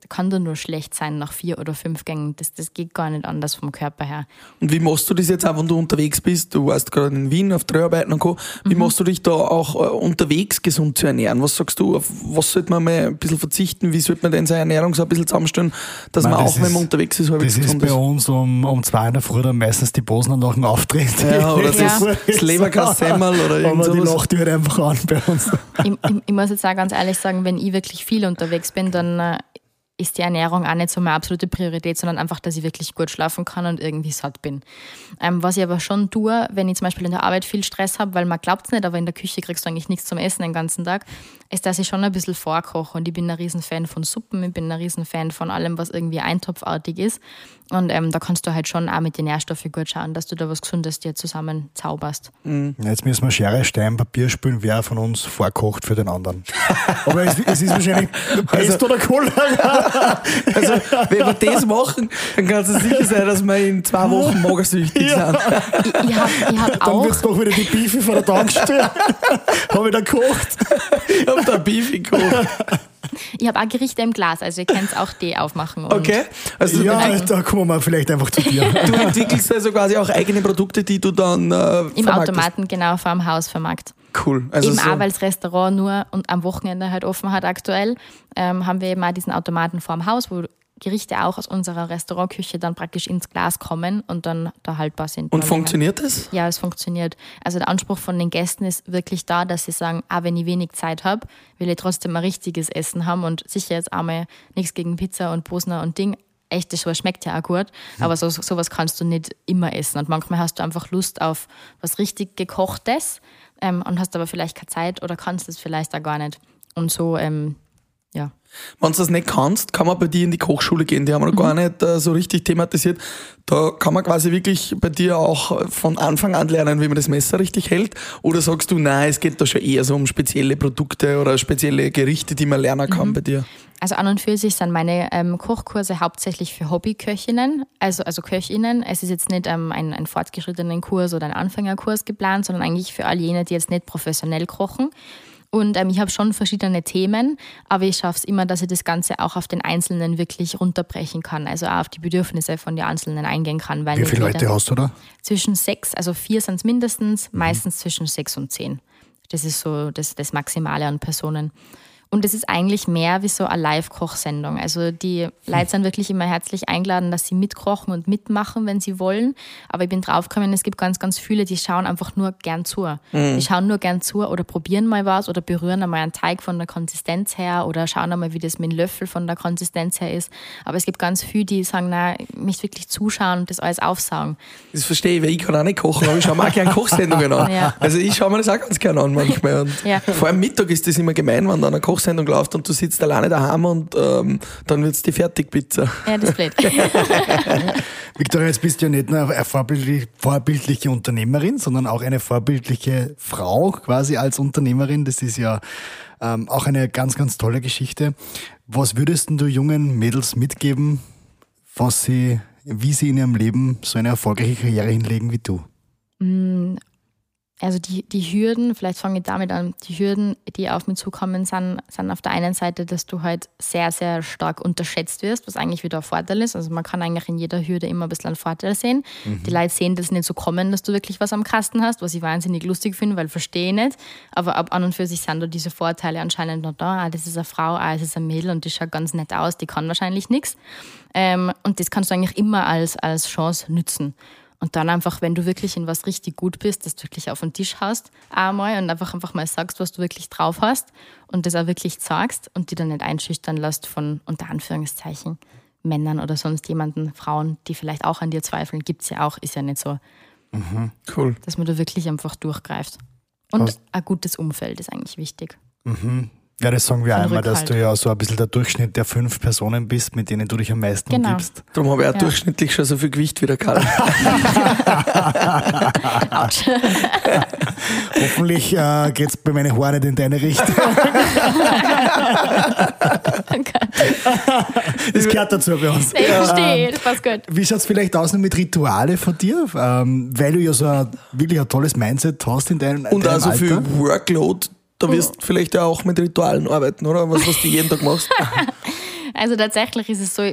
doch nur schlecht sein nach vier oder fünf Gängen. Das, das geht gar nicht anders vom Körper her. Und wie machst du das jetzt auch, wenn du unterwegs bist? Du warst gerade in Wien auf Dreharbeiten und Co. Wie Mhm. machst du dich da auch äh, unterwegs gesund zu ernähren? Was sagst du? Auf was sollte man mal ein bisschen verzichten? Wie sollte man denn seine Ernährung so ein bisschen zusammenstellen, dass Nein, man das auch, wenn ist- man unterwegs ist, halbwegs Das ist gesund bei uns um, um zwei in der Früh dann meistens die Bosner nach dem Auftritt. Ja, oder das- das Leberkassemmel oder irgend Aber die lacht die halt einfach an bei uns. ich, ich, ich muss jetzt auch ganz ehrlich sagen, wenn ich wirklich viel unterwegs bin, dann äh, ist die Ernährung auch nicht so meine absolute Priorität, sondern einfach, dass ich wirklich gut schlafen kann und irgendwie satt bin. Ähm, was ich aber schon tue, wenn ich zum Beispiel in der Arbeit viel Stress habe, weil man glaubt es nicht, aber in der Küche kriegst du eigentlich nichts zum Essen den ganzen Tag, ist, dass ich schon ein bisschen vorkoche. Und ich bin ein Riesenfan von Suppen, ich bin ein Riesenfan von allem, was irgendwie eintopfartig ist. Und ähm, da kannst du halt schon auch mit den Nährstoffen gut schauen, dass du da was Gesundes dir zusammen zauberst. Jetzt müssen wir Schere, Stein, Papier spielen, wer von uns vorkocht für den anderen. Aber es, es ist wahrscheinlich Pest oder Cholera. Also, wenn wir das machen, dann kannst du sicher sein, dass wir in zwei Wochen magersüchtig sind. Ich, ich habe ich hab Dann auch wird es doch wieder die Beefy von der Tankstelle. Habe ich da gekocht. Ich hab da Beef gekocht. Ich habe auch Gerichte im Glas, also ihr könnt auch die aufmachen. Und Okay? Also, Ja, da kommen wir vielleicht einfach zu dir. du entwickelst also quasi auch eigene Produkte, die du dann äh, Im. Automaten genau vor dem Haus vermarkt. Cool. Also eben so, auch, weil das Restaurant nur und am Wochenende halt offen hat aktuell, ähm, haben wir eben auch diesen Automaten vor dem Haus, wo Gerichte auch aus unserer Restaurantküche dann praktisch ins Glas kommen und dann da haltbar sind. und Mal funktioniert das? länger. Ja, es funktioniert. Also der Anspruch von den Gästen ist wirklich da, dass sie sagen, ah, wenn ich wenig Zeit habe, will ich trotzdem ein richtiges Essen haben und sicher jetzt einmal nichts gegen Pizza und Bosner und Ding. Echt, das schmeckt ja auch gut, aber so, sowas kannst du nicht immer essen. Und manchmal hast du einfach Lust auf was richtig gekochtes ähm, und hast aber vielleicht keine Zeit oder kannst es vielleicht auch gar nicht. Und so, ähm, ja. Wenn du das nicht kannst, kann man bei dir in die Kochschule gehen. Die haben wir noch gar Mhm. nicht äh, so richtig thematisiert. Da kann man quasi wirklich bei dir auch von Anfang an lernen, wie man das Messer richtig hält. Oder sagst du, nein, es geht da schon eher so um spezielle Produkte oder spezielle Gerichte, die man lernen Mhm. kann bei dir? Also an und für sich sind meine ähm, Kochkurse hauptsächlich für Hobbyköchinnen, also, also Köchinnen. Es ist jetzt nicht ähm, ein, ein fortgeschrittenen Kurs oder ein Anfängerkurs geplant, sondern eigentlich für all jene, die jetzt nicht professionell kochen. Und ähm, ich habe schon verschiedene Themen, aber ich schaffe es immer, dass ich das Ganze auch auf den Einzelnen wirklich runterbrechen kann, also auch auf die Bedürfnisse von den Einzelnen eingehen kann. Wie viele Leute hast du da? zwischen sechs, also vier sind es mindestens, meistens zwischen sechs und zehn. Das ist so das, das Maximale an Personen. Und es ist eigentlich mehr wie so eine Live-Kochsendung. Also die Leute sind wirklich immer herzlich eingeladen, dass sie mitkochen und mitmachen, wenn sie wollen. Aber ich bin draufgekommen, es gibt ganz, ganz viele, die schauen einfach nur gern zu. Die schauen nur gern zu oder probieren mal was oder berühren einmal einen Teig von der Konsistenz her oder schauen einmal, wie das mit dem Löffel von der Konsistenz her ist. Aber es gibt ganz viele, die sagen, na, ich möchte wirklich zuschauen und das alles aufsaugen. Das verstehe ich, weil ich kann auch nicht kochen, aber ich schaue mir auch gerne Kochsendungen an. Ja. Also ich schaue mir das auch ganz gerne an manchmal. Und Ja. Vor allem Mittag ist das immer gemein, wenn da einer kocht Kochsendung läuft und du sitzt alleine daheim und ähm, dann wird's die Fertigpizza. Ja, das ist blöd. Victoria, jetzt bist du ja nicht nur eine vorbildlich, vorbildliche Unternehmerin, sondern auch eine vorbildliche Frau quasi als Unternehmerin. Das ist ja ähm, auch eine ganz, ganz tolle Geschichte. Was würdest denn du jungen Mädels mitgeben, was sie, wie sie in ihrem Leben so eine erfolgreiche Karriere hinlegen wie du? Also die, die Hürden, vielleicht fange ich damit an, die Hürden, die auf mich zukommen, sind, sind auf der einen Seite, dass du halt sehr, sehr stark unterschätzt wirst, was eigentlich wieder ein Vorteil ist. Also man kann eigentlich in jeder Hürde immer ein bisschen einen Vorteil sehen. Die Leute sehen das nicht so kommen, dass du wirklich was am Kasten hast, was ich wahnsinnig lustig finde, weil verstehe ich nicht. Aber ab an und für sich sind da diese Vorteile anscheinend noch da. Ah, das ist eine Frau, ah, das ist ein Mädel und die schaut ganz nett aus, die kann wahrscheinlich nichts. Ähm, und das kannst du eigentlich immer als, als Chance nützen. Und dann einfach, wenn du wirklich in was richtig gut bist, dass du wirklich auf den Tisch haust einmal und einfach einfach mal sagst, was du wirklich drauf hast und das auch wirklich sagst und die dann nicht einschüchtern lässt von unter Anführungszeichen Männern oder sonst jemanden, Frauen, die vielleicht auch an dir zweifeln, gibt's ja auch, ist ja nicht so, Cool. dass man da wirklich einfach durchgreift. Und Hast- ein gutes Umfeld ist eigentlich wichtig. Ja, das sagen wir Von einmal, dass Rückhalt. du ja so ein bisschen der Durchschnitt der fünf Personen bist, mit denen du dich am meisten Genau. umgibst. Darum habe ich auch Ja. durchschnittlich schon so viel Gewicht wie der Karl. Hoffentlich äh, geht's bei meinen Haaren nicht in deine Richtung. Das gehört dazu bei uns. ich verstehe, das passt gut. Wie schaut's vielleicht aus mit Rituale von dir? Ähm, weil du ja so ein, wirklich ein tolles Mindset hast in deinem, in Und deinem auch so viel. Workload. Da wirst du vielleicht ja auch mit Ritualen arbeiten, oder? Was, was du jeden Tag machst. Also tatsächlich ist es so,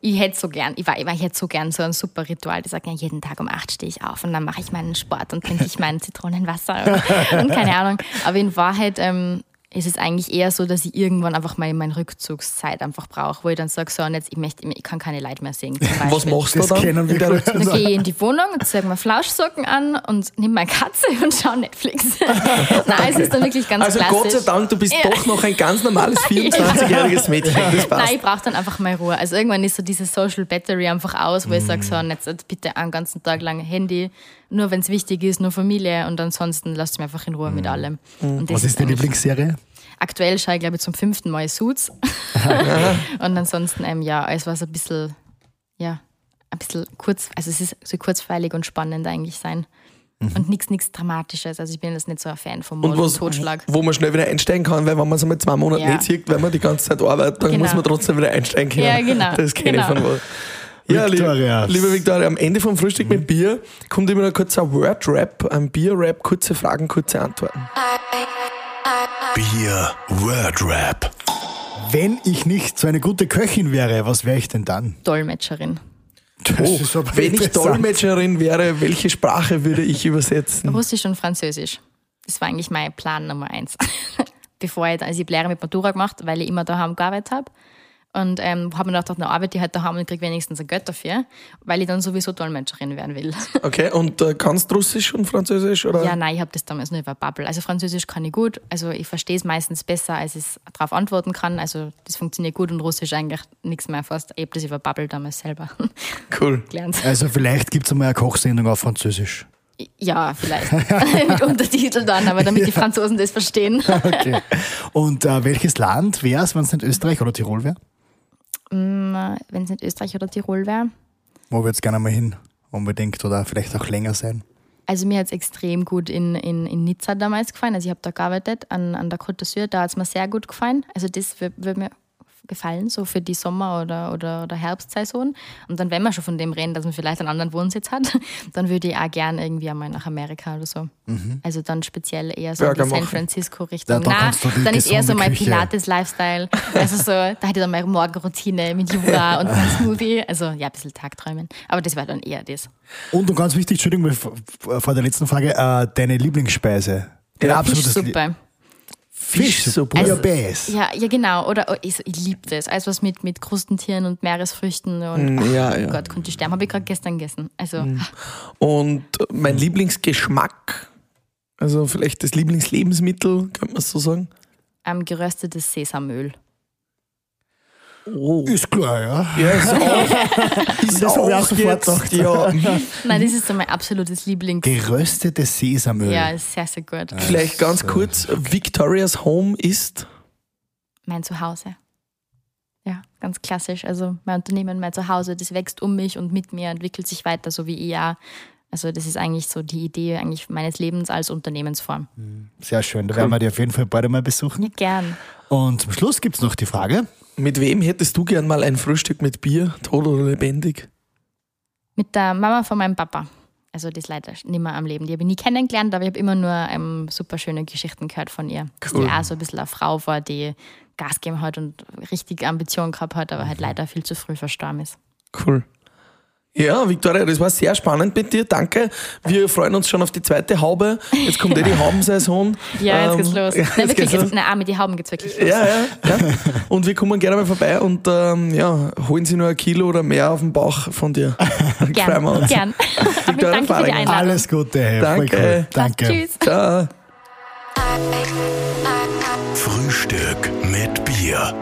ich hätte so gern, ich, war, ich, hätte so gern so ein super Ritual. Die sagen ja, jeden Tag um acht stehe ich auf und dann mache ich meinen Sport und trinke ich mein Zitronenwasser und, und keine Ahnung. Aber in Wahrheit ähm, ist es eigentlich eher so, dass ich irgendwann einfach mal meine Rückzugszeit einfach brauche, wo ich dann sage, so, und jetzt, ich, möchte, ich kann keine Leute mehr singen. zum Was machst du Das dann? kennen wir Dann gehe ich in die Wohnung, ziehe mir Flauschsocken an und nehme meine Katze und schaue Netflix. Nein, es ist dann wirklich ganz Also klassisch. Gott sei Dank, du bist Ja. doch noch ein ganz normales 24-jähriges Mädchen. Nein, ich brauche dann einfach mal Ruhe. Also irgendwann ist so diese Social Battery einfach aus, wo ich sage, so, und jetzt bitte einen ganzen Tag lang Handy, nur wenn es wichtig ist, nur Familie und ansonsten lasst mich einfach in Ruhe mit allem. Und das Was ist die eigentlich- Lieblingsserie? Aktuell schaue ich, glaube ich, zum fünften Mal Suits. und ansonsten, ähm, ja, alles was ein bisschen, ja, ein bisschen kurz, also es ist so kurzweilig und spannend eigentlich sein. Und nichts nichts Dramatisches. Also ich bin jetzt nicht so ein Fan von Mord Und und, was, Totschlag. wo man schnell wieder einsteigen kann, weil wenn man es einmal zwei Monate Ja. nicht sieht, wenn man die ganze Zeit arbeitet, dann Genau. muss man trotzdem wieder einsteigen können. Ja, genau. Das kenne Genau. ich von wo. Ja, Victoria. liebe, liebe Victoria, am Ende vom Frühstück mit Bier kommt immer noch kurz ein Word-Rap, ein Bier-Rap, kurze Fragen, kurze Antworten. Bier Word Rap. Wenn ich nicht so eine gute Köchin wäre, was wäre ich denn dann? Dolmetscherin. Das Oh, wenn ich. Dolmetscherin wäre, welche Sprache würde ich übersetzen? Russisch und Französisch. Das war eigentlich mein Plan Nummer eins. Bevor ich, also ich habe Lehre mit Matura gemacht, weil ich immer daheim gearbeitet habe. Und ähm, habe mir gedacht, eine Arbeit, die halt daheim und kriege wenigstens ein Geld dafür, weil ich dann sowieso Dolmetscherin werden will. Okay, und äh, kannst Russisch und Französisch? Oder? Ja, nein, ich habe das damals nur über Bubble. Also Französisch kann ich gut, also ich verstehe es meistens besser, als ich es darauf antworten kann. Also das funktioniert gut und Russisch eigentlich nichts mehr fast. Ich habe das über Bubble damals selber Cool. gelernt. Also vielleicht gibt es einmal eine Kochsendung auf Französisch. Ja, vielleicht. mit Untertitel dann, aber damit die Franzosen das verstehen. Okay. Und äh, welches Land wäre es, wenn es nicht Österreich oder Tirol wäre? Wenn es nicht Österreich oder Tirol wäre. Wo würdest gerne mal hin? Unbedingt oder vielleicht auch länger sein? Also mir hat es extrem gut in, in, in Nizza damals gefallen. Also ich habe da gearbeitet an, an der Côte d'Azur, da hat es mir sehr gut gefallen. Also das würde würd mir gefallen, so für die Sommer- oder, oder, oder Herbstsaison. Und dann, wenn man schon von dem reden, dass man vielleicht einen anderen Wohnsitz hat, dann würde ich auch gern irgendwie einmal nach Amerika oder so. Also dann speziell eher so in Burger die San. Francisco-Richtung. Ja, da Nein, kannst du die dann ist eher so mein. Pilates-Lifestyle. Also so, da hätte ich dann meine Morgenroutine mit Yoga und mein Smoothie. Also ja, ein bisschen Tagträumen. Aber das war dann eher das. Und, und ganz wichtig, Entschuldigung, vor der letzten Frage, äh, deine Lieblingsspeise? Dein absolutes Lie- Fischsuppe. Also, Bouillabaisse. Ja, ja genau. Oder oh, ich, ich liebe das. Alles was mit, mit Krustentieren und Meeresfrüchten und Mm, ach, ja, ja. Gott, konnte ich sterben. Habe ich gerade gestern gegessen. Also Und mein Lieblingsgeschmack, also vielleicht das Lieblingslebensmittel, könnte man es so sagen? ähm, geröstetes Sesamöl. Oh. Ist klar, ja. Ja, ist auch, ist Das hab ich auch auch sofort gedacht. ja. Nein, das ist so mein absolutes Lieblings. Geröstetes Sesamöl. Ja, ist sehr, sehr gut. Vielleicht ganz kurz, Victoria's Home ist, mein Zuhause. Ja, ganz klassisch. Also mein Unternehmen, mein Zuhause, das wächst um mich und mit mir, entwickelt sich weiter, so wie ich auch. Also das ist eigentlich so die Idee eigentlich meines Lebens als Unternehmensform. Sehr schön, da werden wir dich auf jeden Fall beide mal besuchen. Ja, gern. Und zum Schluss gibt es noch die Frage, Mit wem hättest du gern mal ein Frühstück mit Bier, tot oder lebendig? Mit der Mama von meinem Papa. Also die ist leider nicht mehr am Leben. Die habe ich nie kennengelernt, aber ich habe immer nur ähm, super schöne Geschichten gehört von ihr. Dass Cool. die auch so ein bisschen eine Frau war, die Gas gegeben hat und richtig Ambitionen gehabt hat, aber halt leider viel zu früh verstorben ist. Cool. Ja, Victoria, das war sehr spannend mit dir. Danke. Wir freuen uns schon auf die zweite Haube. Jetzt kommt eh die Haubensaison. Ja, jetzt Ähm, geht's los. Ja, Nein, wirklich, geht's los. jetzt, nein, auch mit den Hauben geht's wirklich los. Ja, ja, ja. Und wir kommen gerne mal vorbei und ähm, ja, holen Sie nur ein Kilo oder mehr auf den Bauch von dir. Freuen wir Gern, uns. gern. Victoria danke für die Fahringer. Einladung. alles Gute, hey, voll Danke. cool. Danke. Tschüss. Ciao. Frühstück mit Bier.